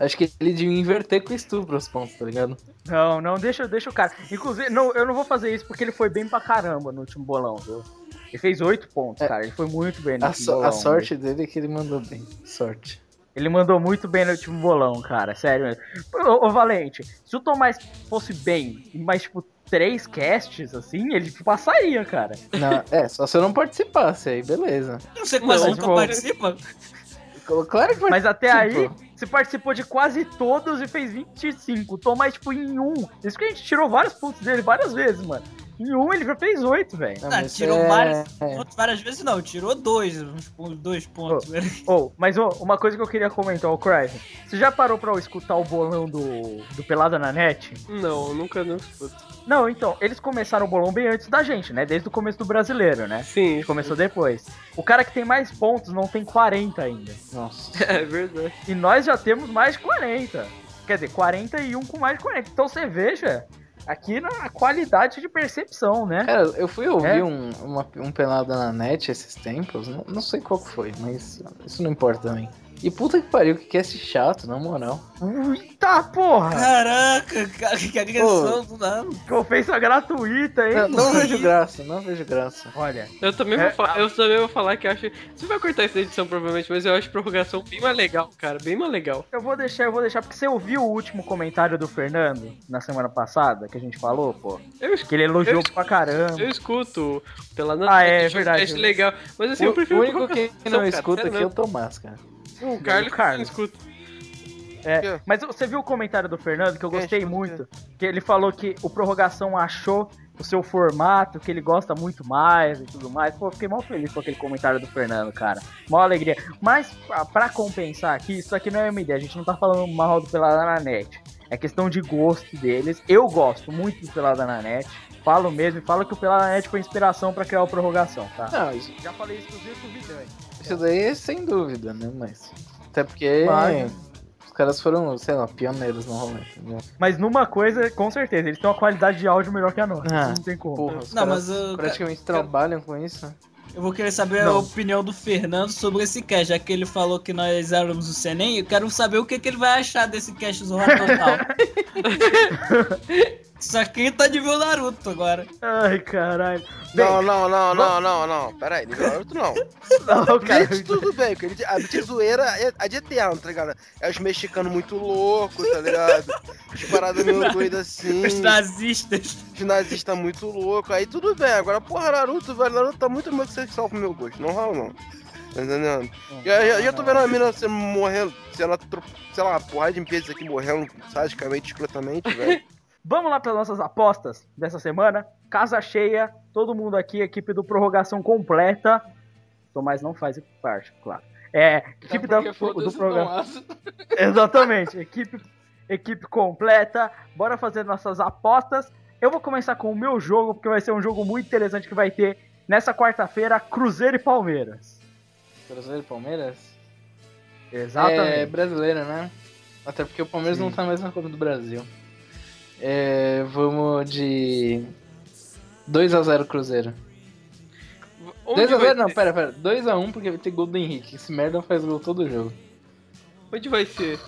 acho que ele devia inverter com o estupro os pontos, tá ligado? Não, não, deixa, deixa o cara. Inclusive, não, eu não vou fazer isso porque ele foi bem pra caramba no último bolão, viu? Ele fez 8 pontos, É. cara. Ele foi muito bem no A, último so- bolão. a sorte dele é que ele mandou bem. Sorte. Ele mandou muito bem no último bolão, cara. Sério mesmo. Ô, ô, Valente, se o Tomás fosse bem, mas tipo, três casts, assim, ele passaria, cara. Não, é, só se eu não participasse, aí beleza. Você quase Não, nunca tipo, participa? Claro que Mas até aí. Você participou de quase todos e fez 25. O Tomás, tipo, em um. Isso que a gente tirou vários pontos dele várias vezes, mano. Em um ele já fez oito, velho. Ah, tirou é- várias, pontos várias vezes, não. Tirou dois, uns pontos- dois pontos. velho. Oh, mas ô, uma coisa que eu queria comentar, o Craig. Você já parou pra escutar o bolão do, do Pelada na Net? Não, nunca não escuto. Não, então, eles começaram o bolão bem antes da gente, né? Desde o começo do brasileiro, né? Sim, Começou depois. O cara que tem mais pontos não tem 40 ainda. Nossa. é verdade. E nós já temos mais de 40. Quer dizer, 41 com mais de 40. Então você veja aqui na qualidade de percepção, né? Cara, eu fui ouvir É? um, uma, um pelada na net esses tempos, não, não sei qual que foi, mas isso não importa também. E puta que pariu, que cast chato, na moral. Eita porra! Caraca, cara, que agressão do nada. Que ofensa gratuita, hein? Não, não vejo graça, não vejo graça. Olha, Eu também, É, vou eu também vou falar que acho. Você vai cortar essa edição provavelmente, mas eu acho prorrogação bem mais legal, cara. Bem mais legal. eu vou deixar, eu vou deixar, porque você ouviu o último comentário do Fernando na semana passada, que a gente falou, pô? Eu, escuto, Que ele elogiou Eu- pra caramba. eu escuto pela Ah, é, acho verdade. legal. Mas assim, O, eu prefiro o único que não escuta aqui é o. Tomás, cara. O Carlos, Carlos. escuta. É, mas você viu o comentário do Fernando que eu gostei muito? Que ele falou que o prorrogação achou o seu formato, que ele gosta muito mais e tudo mais. Pô, eu fiquei mal feliz com aquele comentário do Fernando, cara. Mó alegria. Mas, pra- pra compensar aqui, isso aqui não é uma ideia. A gente não tá falando mal do Pelada na Net. É questão de gosto deles. Eu gosto muito do Pelada na Net. Falo mesmo e falo que o Pelada na Net foi inspiração pra criar o prorrogação, tá? Não, isso, Já falei isso pro Vidani. Isso daí é sem dúvida, né? Mas. Até porque Mas- os caras foram, sei lá, pioneiros no rolê, entendeu? Mas numa coisa, com certeza, eles têm uma qualidade de áudio melhor que a nossa. Ah, não tem como. Porra, os Não, caras mas eu- praticamente trabalham com isso. Eu vou querer saber a Não. opinião do Fernando sobre esse cast, já que ele falou que nós éramos o Senem, eu quero saber o que, que ele vai achar desse cast Zorra Total. Isso aqui tá de ver o Naruto agora. Ai, caralho. Bem, Não, não, não, não, não, não. Pera aí, Naruto não. não, cara. Blitz tudo bem, porque a Blitz zoeira é a de eterno, tá ligado? É os mexicanos muito loucos, tá ligado? As paradas meio doidas assim. Os nazistas. Os nazistas muito loucos. Aí tudo bem. Agora, porra, Naruto, velho, Naruto tá muito mais sexual pro meu gosto. Não rola, não. Tá entendendo? Já, já, já tô vendo a mina sendo morrendo, sendo, atro- sei lá, porrada de vezes aqui morrendo sadicamente, escrotamente, velho. Vamos lá para nossas apostas dessa semana. Casa cheia, todo mundo aqui, equipe do prorrogação completa. Tomás não faz parte, claro. É, equipe da, do programa. Exatamente, equipe, equipe completa. Bora fazer nossas apostas. Eu vou começar com o meu jogo, porque vai ser um jogo muito interessante que vai ter nessa quarta-feira, Cruzeiro e Palmeiras. Cruzeiro e Palmeiras? É Exatamente. brasileira, né? Até porque o Palmeiras Sim. não tá mais na Copa do Brasil. É, vamos de 2x0 Cruzeiro. Onde 2x0 vai não, pera, pera. 2x1 porque vai ter gol do Henrique. Esse merda faz gol todo jogo. Onde vai ser?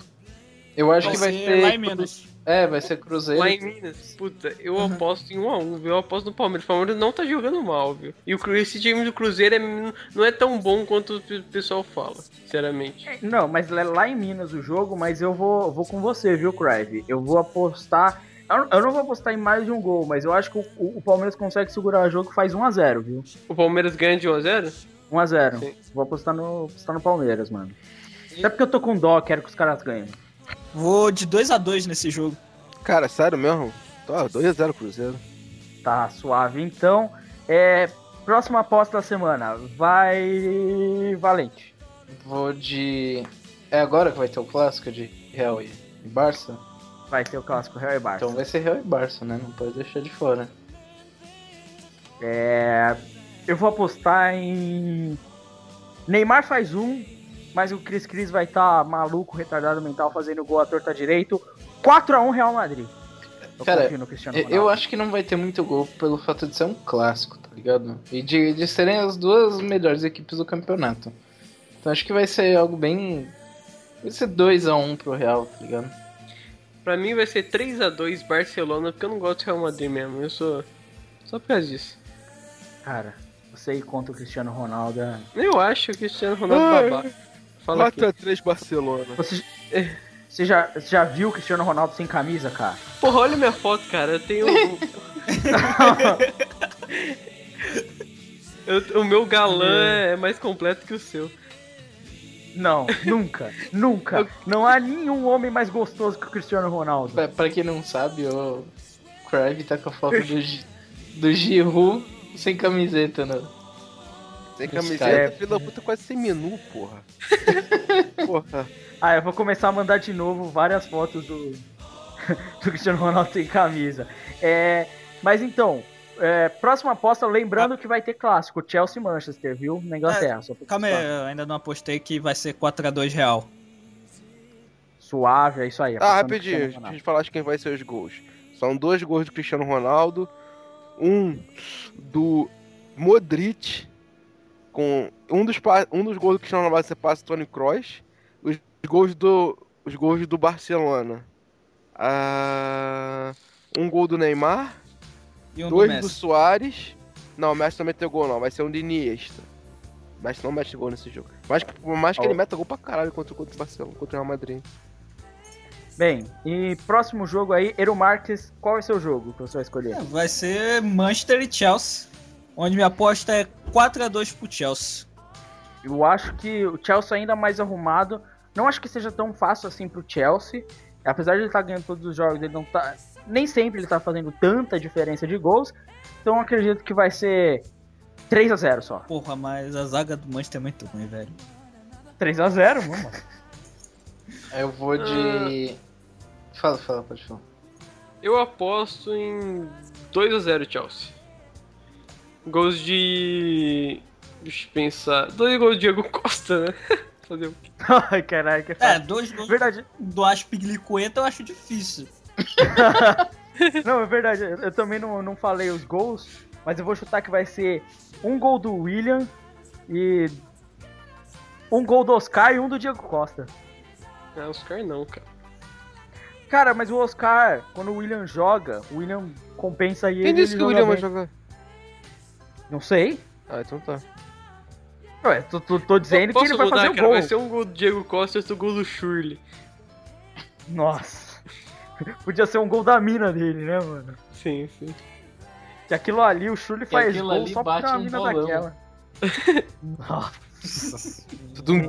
Eu acho Vai que vai ser ser. lá em Minas. É, vai ser Cruzeiro. Lá em Minas, puta, eu aposto em 1x1, viu? Eu aposto no Palmeiras. O Palmeiras não tá jogando mal, viu? E o, esse time do Cruzeiro é- não é tão bom quanto o pe- pessoal fala, sinceramente. Não, mas é lá em Minas o jogo, mas eu vou, vou com você, viu, Crive? Eu vou apostar. Eu não vou apostar em mais de um gol, mas eu acho que o, o Palmeiras consegue segurar o jogo e faz 1x0, viu? O Palmeiras ganha de 1x0? 1x0. Sim. Vou apostar no, apostar no Palmeiras, mano. Até porque eu tô com dó, quero que os caras ganhem. Vou de 2 a 2 nesse jogo. Cara, sério mesmo? Tá, 2x0 Cruzeiro. Tá suave. Então, é. Próxima aposta da semana. Vai. Valente. Vou de. É agora que vai ter o clássico de Real e e Barça? Vai ter o clássico Real e Barça. Então vai ser Real e Barça, né? Não pode deixar de fora. É. Eu vou apostar em. Neymar faz um, mas o Cris Cris vai estar maluco, retardado mental, fazendo gol à torta direito. 4x1 Real Madrid. Eu Cara, Eu- acho que não vai ter muito gol pelo fato de ser um clássico, tá ligado? E de, de serem as duas melhores equipes do campeonato. Então acho que vai ser algo bem. Vai ser 2x1 pro Real, tá ligado? Pra mim vai ser 3x2 Barcelona, porque eu não gosto do Real Madrid mesmo. Eu sou. Só por causa disso. Cara, você ir contra o Cristiano Ronaldo. é- Eu acho que o Cristiano Ronaldo Ai. babaca. Fala aqui. 4x3 Barcelona. Você, você já, você já viu o Cristiano Ronaldo sem camisa, cara? Porra, olha minha foto, cara. Eu tenho. Eu- o meu galã é mais completo que o seu. Não, nunca, nunca. Não há nenhum homem mais gostoso que o Cristiano Ronaldo. Pra, pra quem não sabe, o Crave tá com a foto do, do Giroud sem camiseta, né? Sem camiseta, é- filho da puta, quase sem menu, porra. porra. Ah, eu vou começar a mandar de novo várias fotos do, do Cristiano Ronaldo sem camisa. É, mas então, é, próxima aposta, lembrando que vai ter clássico, Chelsea e Manchester, viu? Na Inglaterra. só pra Calma aí, eu ainda não apostei que vai ser 4 a 2 Real. Suave, é isso aí. Ah, rapidinho, deixa eu falar de quem vai ser os gols. São dois gols do Cristiano Ronaldo, um do Modric, com um dos, um dos gols do Cristiano Ronaldo vai ser passe do Tony Kroos, os gols do, os gols do Barcelona. Ah, um gol do Neymar, E um dois do do. Soares. Não, o Messi não meteu gol não, vai ser um de Iniesta. O Messi não mete gol nesse jogo. Mas por mais que Ó. ele meta gol pra caralho contra, contra o Barcelona, contra o Real Madrid. Bem, e próximo jogo aí, Eero Marques, qual é o seu jogo que você vai escolher? É, Vai ser Manchester e Chelsea. Onde minha aposta é 4 a 2 pro Chelsea. Eu acho que o Chelsea ainda mais arrumado. Não acho que seja tão fácil assim pro Chelsea. Apesar de ele estar ganhando todos os jogos, ele não tá. Nem sempre ele tá fazendo tanta diferença de gols. Então eu acredito que vai ser 3 a 0 só. Porra, mas a zaga do Manchester é muito ruim, velho. 3 a 0 mano. Eu vou de. Fala, fala, pode falar. Eu aposto em 2x0 Chelsea. Gols de. Deixa eu pensar. Dois gols de Diego Costa, né? Fazer o quê? Ai, que É, dois gols Verdade. do Aspilicueta eu acho difícil. Não, é verdade. Eu, eu também não, não falei os gols, mas eu vou chutar que vai ser um gol do William e um gol do Oscar e um do Diego Costa. Ah, Oscar não, cara. Cara, mas o Oscar, quando o William joga, o William compensa ele. Quem disse que o William vai jogar? Não sei. Ah, então tá. Ué, tô, tô, tô dizendo que Posso ele vai mudar, fazer o cara? gol. Vai ser um gol do Diego Costa e outro gol do Shurley. Nossa. Podia ser um gol da mina dele, né, mano? Sim, sim. Que aquilo ali, o Shully faz gol ali só bate porque é um mina bolão. daquela. Nossa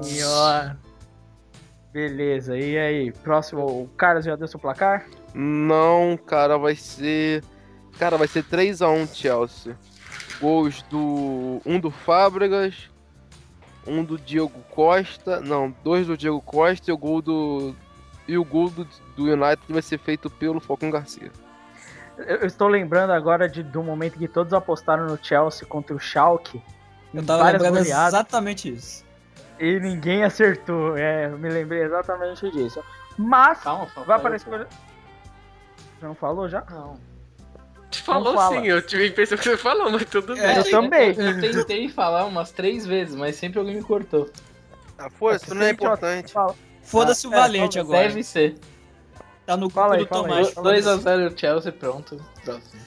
senhora. Beleza, e aí? Próximo, o Carlos já deu seu placar? Não, cara, vai ser. Cara, vai ser 3x1 Chelsea. Gols do. Um do Fábregas, um do Diego Costa. Não, dois do Diego Costa e o gol do. E o gol do, do United vai ser feito pelo Falcão Garcia. Eu, eu estou lembrando agora de, do momento que todos apostaram no Chelsea contra o Schalke. Eu em tava várias lembrando goleadas, exatamente isso. E ninguém acertou. É, eu me lembrei exatamente disso. Mas, Calma, vai para a escolha... Já não falou já? Não. Você falou fala. sim, eu tive a impressão que você falou, mas tudo bem. eu também. Eu, tentei falar umas três vezes, mas sempre alguém me cortou. Ah, foda-se, não é importante. Fala. Foda-se o é, Valente agora. Deve ser. Tá no Fala aí, do fala. Tomás. 2x0 Chelsea, pronto. Próximo.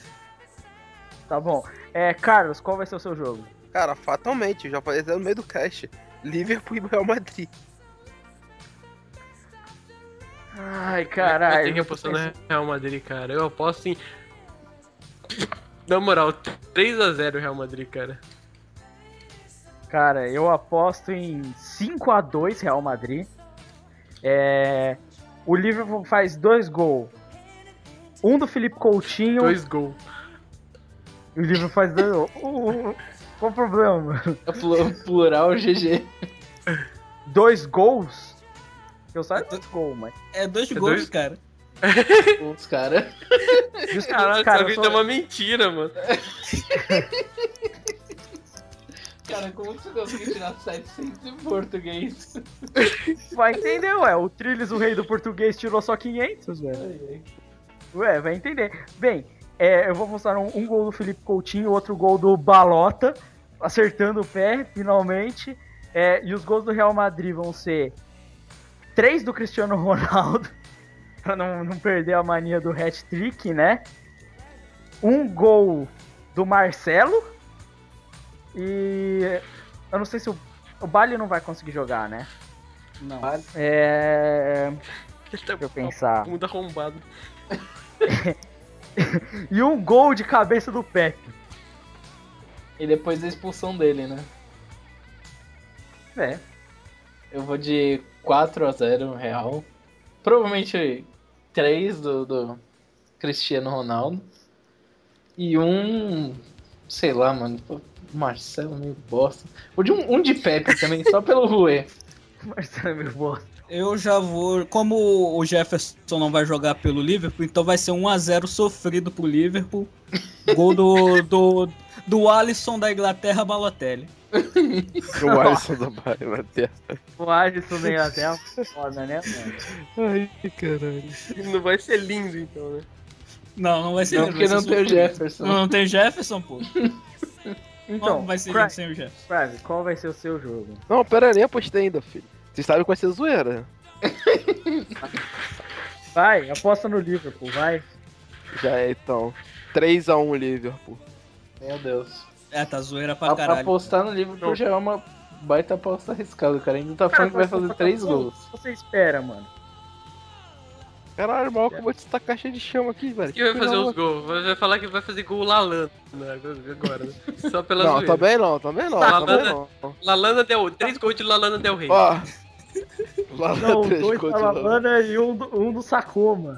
Tá bom. É, Carlos, qual vai ser o seu jogo? Cara, fatalmente, eu já falei até no meio do cast. Liverpool e Real Madrid. Ai, caralho. ter que apostar no Real Madrid, cara. Eu aposto em. Na moral, 3x0 Real Madrid, cara. Cara, eu aposto em 5 a 2 Real Madrid. É, o Liverpool faz dois gols. Um do Felipe Coutinho Dois gols. e o Liverpool faz dois gols. Uh, uh, qual o problema? mano? É plu- plural GG. Dois gols? Eu saiba dois gols, mas. É dois É gols, dois? cara. Os caras. Caralho, cara, eu vida sou- é uma mentira, mano. Cara, como você conseguiu tirar 700 em português? Vai entender, ué. O Trilles, o rei do português, tirou só 500, velho. Ué, vai entender. Bem, é, eu vou mostrar um, um gol do Felipe Coutinho, outro gol do Balota, acertando o pé, finalmente. É, e os gols do Real Madrid vão ser três do Cristiano Ronaldo, pra não, não perder a mania do hat-trick, né? Um gol do Marcelo. E eu não sei se o, o Bali não vai conseguir jogar, né? Não. É... Ele tá Deixa eu pensar. Mundo arrombado. E um gol de cabeça do Pepe. E depois da expulsão dele, né? É. Eu vou de 4x0 Real. Provavelmente 3 do, do Cristiano Ronaldo. E um. Sei lá, mano. Marcelo meio bosta. Vou de um, um de Pepe também, só pelo Rue. Marcelo é meu bosta. Eu já vou. Como o Jefferson não vai jogar pelo Liverpool, então vai ser 1x0 sofrido pro Liverpool. Gol do, do, do Alisson da Inglaterra Balotelli. O Alisson do Bayern na terra. O Alisson nem até foda, né, mano? Ai, caralho. Não vai ser lindo, então, né? Não, não vai ser Não, lindo, porque não tem o. Jefferson. Não, não tem o Jefferson, pô. Então, não vai ser Craig, sem o Jefferson. Craig, qual vai ser o seu jogo? Não, pera aí, nem apostei ainda, filho. Vocês sabem que vai ser zoeira. Vai, aposta no Liverpool, vai. Já é, então. 3x1 Liverpool. Meu Deus. É, tá zoeira pra A- caralho. Apostar no Liverpool já é uma baita aposta arriscada, cara. Ainda tá falando que vai fazer 3 gols. O que você espera, mano? Caralho, mal que eu vou te tacar cheio de chama aqui, velho. Quem vai fazer os gols? Vai falar que vai fazer gol Lalana agora, né? Só pela Não, zoeira. também não, também não, Tá, também tá. não. Lalana Del... Três gols de Lalana Del Rey. Ó. Lá Não, dois gols da de. Lavanda e um do, um do Sacoma.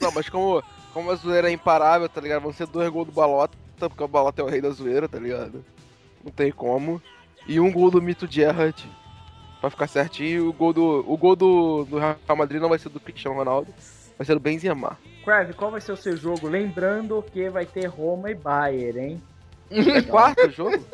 Não, mas como, como a zoeira é imparável, tá ligado? Vão ser dois gols do Balota, porque o Balota é o rei da zoeira, tá ligado? Não tem como. E um gol do Mito Gerrard. Pra ficar certinho. O gol do. O gol do, do Real Madrid não vai ser do Cristiano Ronaldo. Vai ser do Benzema. Craig, qual vai ser o seu jogo? Lembrando que vai ter Roma e Bayern, hein? É quarto jogo?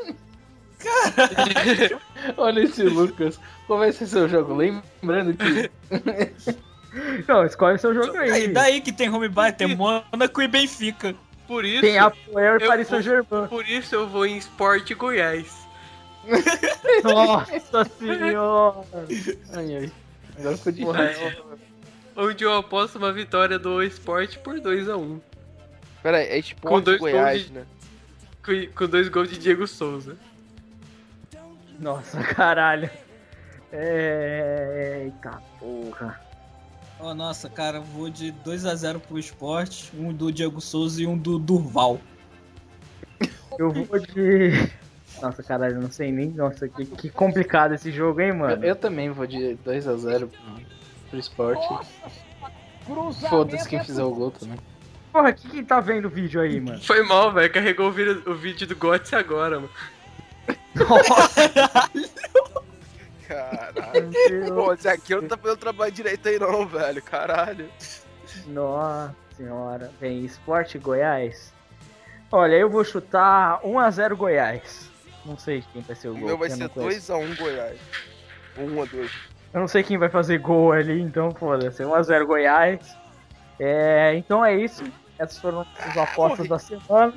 Olha esse Lucas. Qual vai ser seu jogo? Lembrando que Não, escolhe o seu jogo aí. Aí, daí que tem home bar, tem Mônaco e Benfica. Por isso, Tem Apoel e Paris Saint-Germain. por isso eu vou em Sport Goiás. Nossa senhora! Ai, ai. Agora ficou difícil. Porra, é- onde eu aposto uma vitória do Sport por 2x1. Pera aí, é Com Esporte dois Goiás, gols de- né? Com, com dois gols de Diego Souza. Nossa, caralho. É... Eita porra. Oh, nossa, cara, vou de 2x0 pro esporte, um do Diego Souza e um do Durval. Eu vou de. Nossa, caralho, eu não sei nem. Nossa, que, que complicado esse jogo, hein, Eu, mano? eu também vou de 2x0 pro, pro esporte. Foda-se quem fizer o gol também. Porra, que quem tá vendo o vídeo aí, mano? Foi mal, velho. Carregou o, vídeo- o vídeo do Götze agora, mano. Caralho. Pô, esse aqui não tá fazendo trabalho direito aí não, velho. Caralho. Nossa senhora. Bem, Esporte Goiás. Olha, eu vou chutar 1x0 Goiás. Não sei quem vai ser o O gol. meu vai ser não conheço. 2x1 Goiás. Ou 1x2. Eu não sei quem vai fazer gol ali, então foda-se. 1x0 Goiás. É, então é isso. Essas foram as apostas da semana.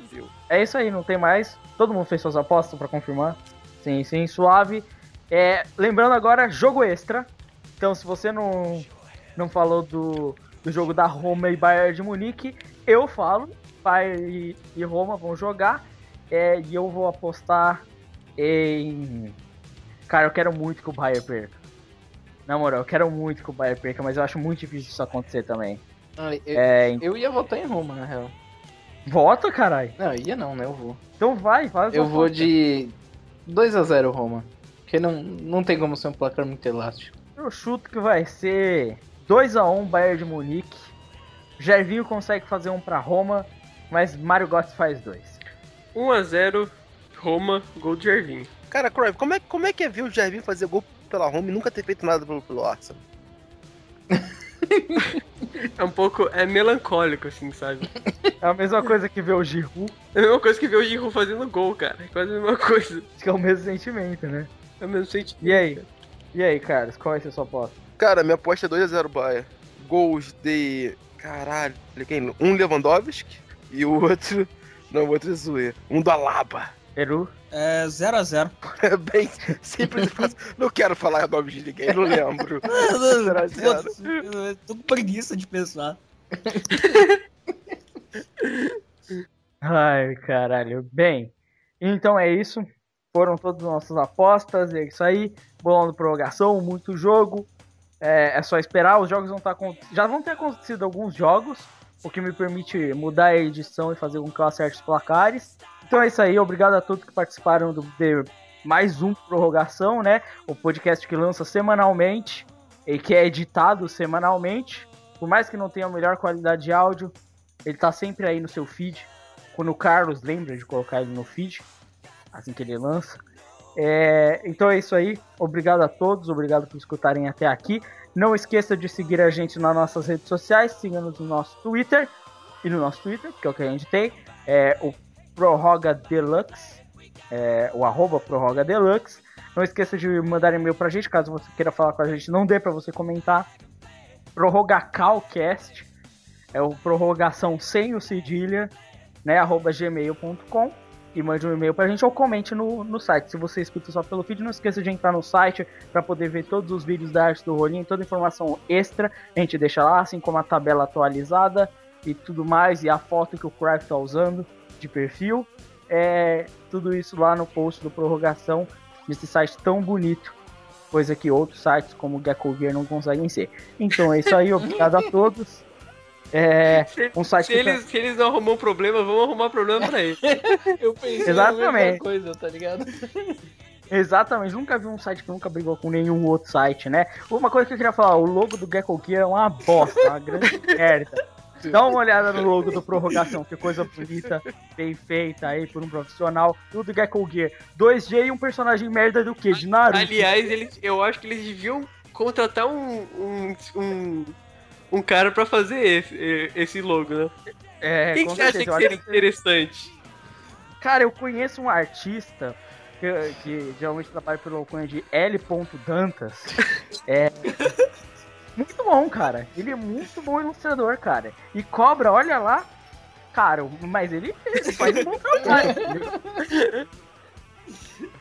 É isso aí, não tem mais. Todo mundo fez suas apostas pra confirmar? Sim, sim, suave. É, lembrando agora, jogo extra. Então, se você não, não falou do, do jogo da Roma e Bayern de Munique. Eu falo, Bayern e Roma vão jogar. É, e eu vou apostar em. Cara, eu quero muito que o Bayern perca. Na moral, eu quero muito que o Bayern perca, mas eu acho muito difícil isso acontecer também. Ah, eu, É, eu ia votar em Roma, na real. Vota, caralho. Não, ia não, né? Eu vou. Então vai, faz Eu a vou de 2x0 Roma. Porque não, não tem como ser um placar muito elástico. Eu chuto que vai ser 2x1 Bayern de Munique. Gervinho consegue fazer um pra Roma, mas Mário Götze faz dois. 1x0 Roma, gol de Gervinho. Cara, Cruyff, como é, como é que é ver o Gervinho fazer gol pela Roma e nunca ter feito nada pelo, pelo Arsenal? É um pouco. É melancólico, assim, sabe? É a mesma coisa que ver o Giroud, É a mesma coisa que ver o Giroud fazendo gol, cara. É quase a mesma coisa. que é o mesmo sentimento, né? É o mesmo sentimento. E aí? E aí, Carlos, qual ser a sua aposta? Cara, minha aposta é 2x0 Bayern. Gols de. Caralho, quem? Um Lewandowski e o outro. Não, o outro é Zoe. Um do Alaba. Peru? É 0x0. É bem simples e fácil. Não quero falar nome de ninguém, não lembro. Zero a zero. Eu tô com preguiça de pensar. Ai, caralho. Bem, então é isso. Foram todas as nossas apostas. É isso aí. Bolão de prorrogação, muito jogo. É, é só esperar. Os jogos vão estar. Já vão ter acontecido alguns jogos. O que me permite mudar a edição e fazer com que eu acerte os placares. Então é isso aí. Obrigado a todos que participaram do de mais um prorrogação, né? O podcast que lança semanalmente e que é editado semanalmente. Por mais que não tenha a melhor qualidade de áudio, ele tá sempre aí no seu feed. Quando o Carlos lembra de colocar ele no feed, assim que ele lança. É, então é isso aí. Obrigado a todos, obrigado por escutarem até aqui. Não esqueça de seguir a gente nas nossas redes sociais, siga-nos no nosso Twitter e no nosso Twitter, que é o que a gente tem, é o Prorroga Deluxe, é, o arroba Prorroga Deluxe. Não esqueça de mandar e-mail pra gente, caso você queira falar com a gente, não dê pra você comentar. Prorrogacalcast, é o prorrogação sem o cedilha, né, arroba gmail.com e mande um e-mail pra gente ou comente no, no site. Se você escuta só pelo feed, não esqueça de entrar no site para poder ver todos os vídeos da arte do rolinho, toda informação extra, a gente deixa lá, assim como a tabela atualizada e tudo mais, e a foto que o Craft tá usando de perfil. É tudo isso lá no post do prorrogação desse site tão bonito, coisa que outros sites como o Gecko Gear não conseguem ser. Então é isso aí, obrigado a todos. É, Se, um site se eles, se eles não arrumam problema, vamos arrumar problema pra eles. Eu pensei Exatamente. coisa, tá ligado? Exatamente, nunca vi um site que nunca brigou com nenhum outro site, né? Uma coisa que eu queria falar, o logo do Gecko Gear é uma bosta, uma grande merda. Dá uma olhada no logo do Prorrogação, que coisa bonita, bem feita aí por um profissional. E o do Gecko Gear, 2G e um personagem merda do que? De Naruto. Aliás, eles, eu acho que eles deviam contratar um, um, um, um cara pra fazer esse, esse logo, né? é, Quem que você acha que seria interessante? Cara, eu conheço um artista que, que geralmente trabalha pelo alcunha de L. Dantas. É. Muito bom, cara. Ele é muito bom ilustrador, cara. E cobra, olha lá. Cara, mas ele, ele faz um bom trabalho.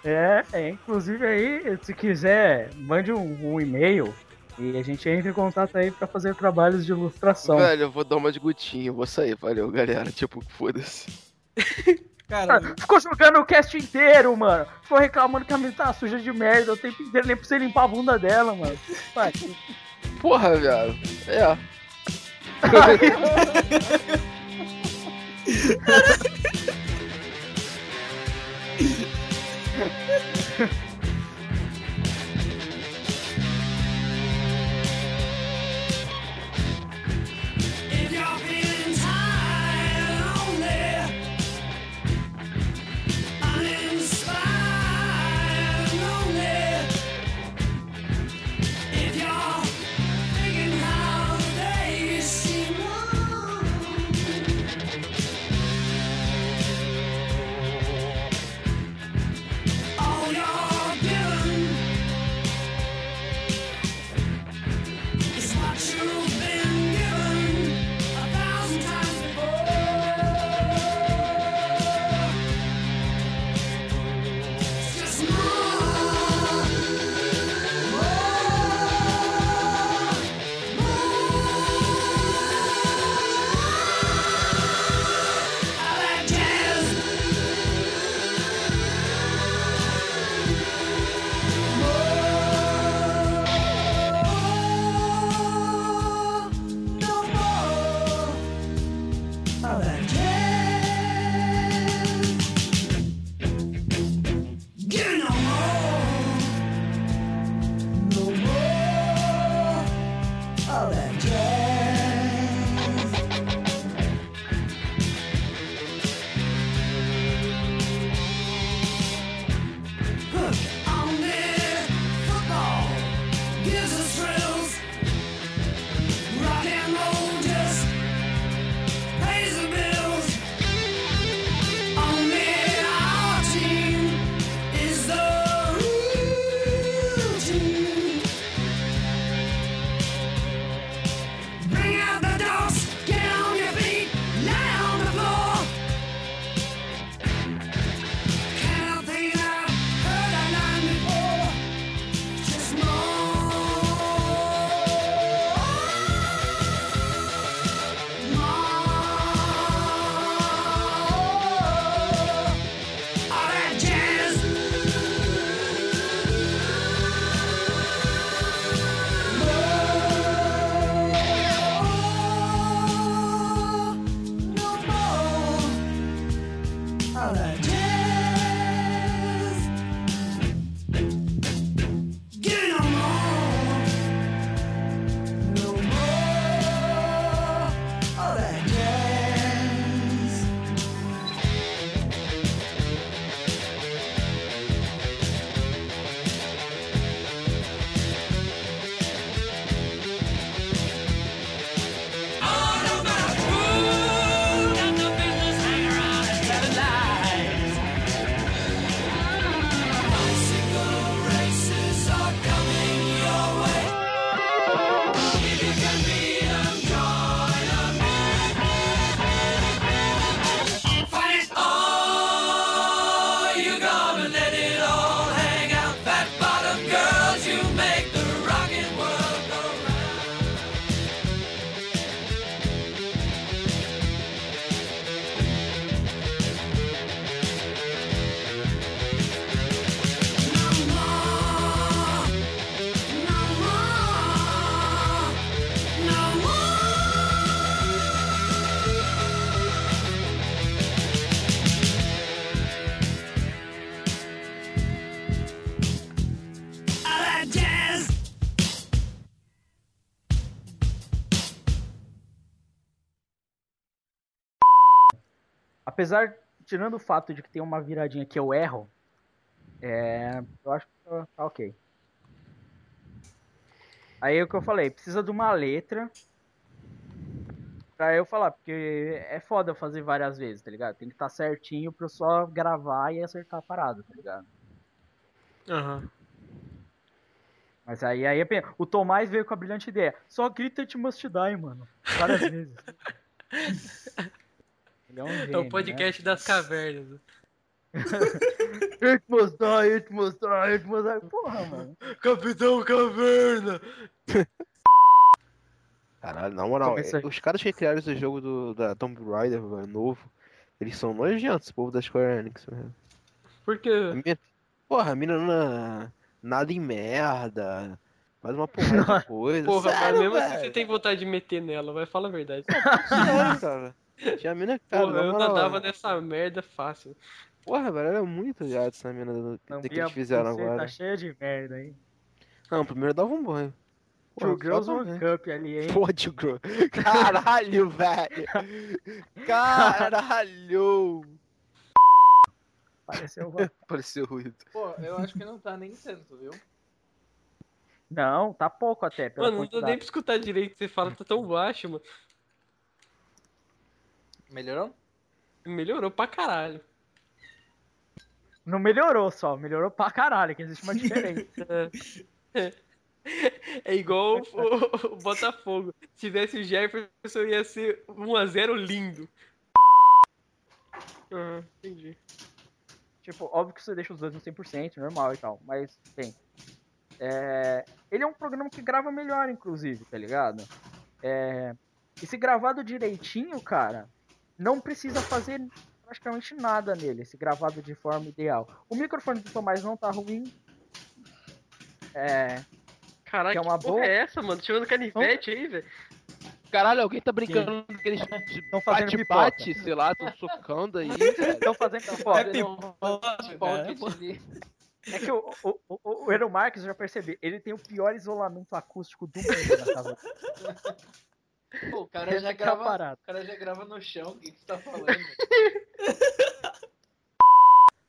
É, é, inclusive aí, se quiser, mande um, um e-mail e a gente entra em contato aí pra fazer trabalhos de ilustração. Velho, eu vou dar uma de gutinho, eu vou sair, valeu, galera. Tipo, foda-se. Cara, Ficou jogando o cast inteiro, mano. Ficou reclamando que a menina tá suja de merda o tempo inteiro, nem pra você limpar a bunda dela, mano. Vai. Porra, viado. É. If apesar, tirando o fato de que tem uma viradinha que eu erro, é, eu acho que tá, tá ok. Aí é o que eu falei, precisa de uma letra pra eu falar, porque é foda fazer várias vezes, tá ligado? Tem que estar certinho pra eu só gravar e acertar a parada, tá ligado? Aham. Mas aí, aí é pena. o Tomás veio com a brilhante ideia. Só grita It Must Die, mano. Várias vezes. Ele é um É gênio, o podcast das cavernas. It Must Die, It Must Die, It Must Die. Porra, mano. Capitão Caverna! Caralho, na moral, é- os caras que criaram esse jogo do, da Tomb Raider velho, novo, eles são nojentos, esse povo da Square Enix. velho. Por A quê? mina- Porra, a mina na- nada em merda, faz uma porrada de coisa. Porra, mas sério, mesmo assim velho. você tem vontade de meter nela, vai, fala a verdade. Sério, cara. Tinha a mina, cara, Porra, eu moral, nadava nessa merda fácil. Porra, velho, era muito viado essa mina do, Não do que eles fizeram agora. cheia de merda, hein? Não, primeiro dava um banho. Two Girls One. Cup ali, hein? Pô, Tio Girl. Caralho, velho. Caralho. Pareceu uma... Pareceu ruído. Pô, eu acho que não tá nem tanto, viu? Não, tá pouco até. Pela Mano, não dá nem pra escutar direito, você fala, tá tão baixo, mano. Melhorou? Melhorou pra caralho. Não melhorou só, melhorou pra caralho, que existe uma diferença. É igual o, o Botafogo. Se tivesse o Jefferson, ia ser 1x0 lindo. Ah, entendi. tipo, óbvio que você deixa os dois no 100%, normal e tal, mas tem. É, ele é um programa que grava melhor, inclusive, tá ligado? É, e se gravado direitinho, cara, não precisa fazer praticamente nada nele, se gravado de forma ideal. O microfone do Tomás não tá ruim. É, Caralho, Que é uma que porra boa- é essa, mano? Tirando canivete aí, velho. Caralho, alguém tá brincando daqueles Estão fazendo bate-bate, sei lá, tão socando aí. estão fazendo foto. É pipoca, Pocket pô. ali. É que o, o, o, o Marques, eu já percebi, ele tem o pior isolamento acústico do mundo na casa. Pô, o cara já grava. parado. O cara já grava no chão, o que, que você tá falando?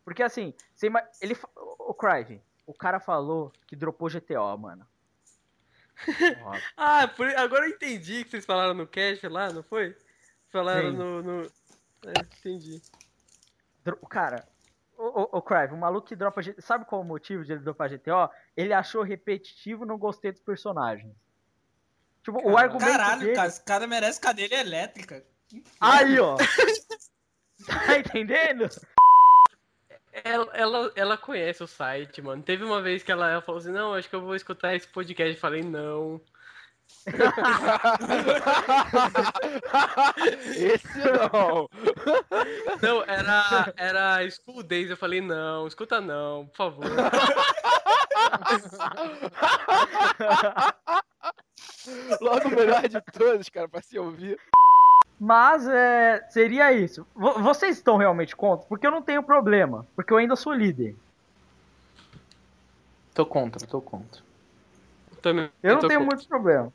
Porque assim, você ima... ele o Crive, o cara falou que dropou GTO, mano. Ah, por- agora eu entendi que vocês falaram no cash lá, não foi? Falaram Sim. no. no... É, entendi. dro- o cara, o, o, o Crive, o maluco que dropa GTO, sabe qual é o motivo de ele dropar GTO? Ele achou repetitivo, não gostei dos personagens. Tipo, o argumento Caralho, dele... cara, esse cara merece cadeira elétrica. Aí, ó. tá entendendo? Ela, ela, ela conhece o site, mano. Teve uma vez que ela, ela falou assim: Não, acho que eu vou escutar esse podcast. Eu falei: Não. Esse não. Não, era, era School Days. Eu falei: Não, escuta não, por favor. Logo o melhor de todos, cara, pra se ouvir. Mas é, seria isso. Vo- Vocês estão realmente contra? Porque eu não tenho problema. Porque eu ainda sou líder. tô contra, tô contra. Também, Eu não tô tenho com- muito problema.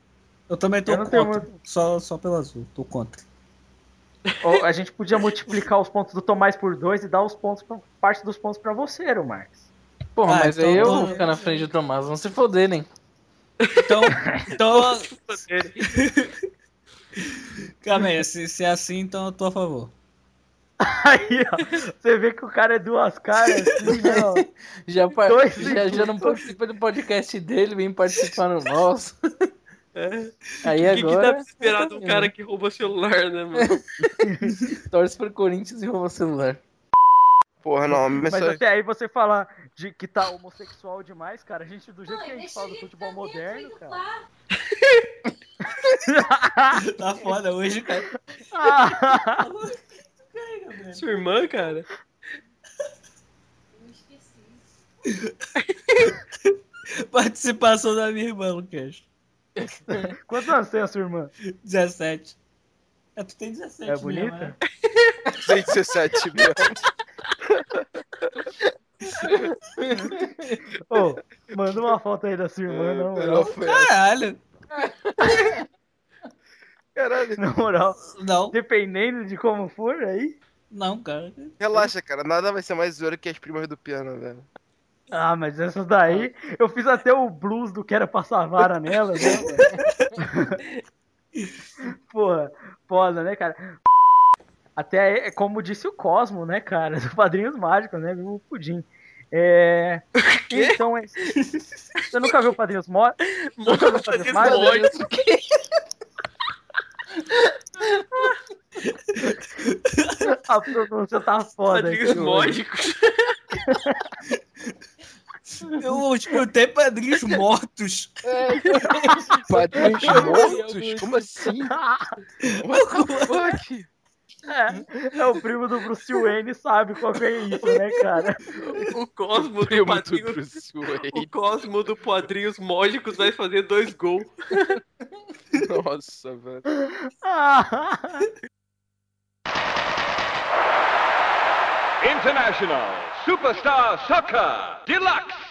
Eu também tô Eu não contra. Só, só pelo azul, tô contra. Ou a gente podia multiplicar os pontos do Tomás por dois e dar os pontos pra, parte dos pontos pra você, Ero Marques. Porra, Ah, mas então aí eu vou ficar na frente do Tomás, vão se foderem. Então, então calma aí, se, se é assim, então eu tô a favor. Aí, ó, você vê que o cara é duas caras, assim, né. Já, par- já, já não participa do podcast dele, vem participar no nosso. Aí O que, que dá agora pra esperar de um cara que rouba celular, né, mano? torce pro Corinthians e rouba o celular. Porra, não, mas, Mas só- até aí você falar de que tá homossexual demais, cara, a gente, do jeito que a gente fala do futebol moderno, cara. Tá foda hoje, cara. Ah, Sua irmã, cara? Participação da minha irmã, Lucas. Quantos anos tem a sua irmã? 17. É, tu tem 17 É mesmo, bonita? né? tem 17 mesmo. Ô, manda uma foto aí da sua irmã, moral. Melhor foi essa. Caralho. Caralho. Na moral, Não. dependendo de como for aí. Não, cara. Relaxa, cara, nada vai ser mais zoeiro que as primas do piano, velho. Ah, mas essas daí, eu fiz até o blues do Quero Passar Vara nela, né? Porra, foda, né, cara? Até, é como disse o Cosmo, né, cara, do Padrinhos Mágicos, né, o Pudim. É... Então, é... você nunca viu Padrinhos Mo... Nunca viu Padrinhos Mágicos? A pronúncia tá foda Padrinhos módicos. Eu escutei padrinhos mortos. Padrinhos mortos? Como assim? What the fuck? É, é o primo do Bruce Wayne, sabe qual que é isso, né, cara? O Cosmo do Primo do Padrinhos... Bruce Wayne. O Cosmo do Padrinhos Módicos vai fazer dois gols. Nossa, velho. Ah, International Superstar Soccer Deluxe.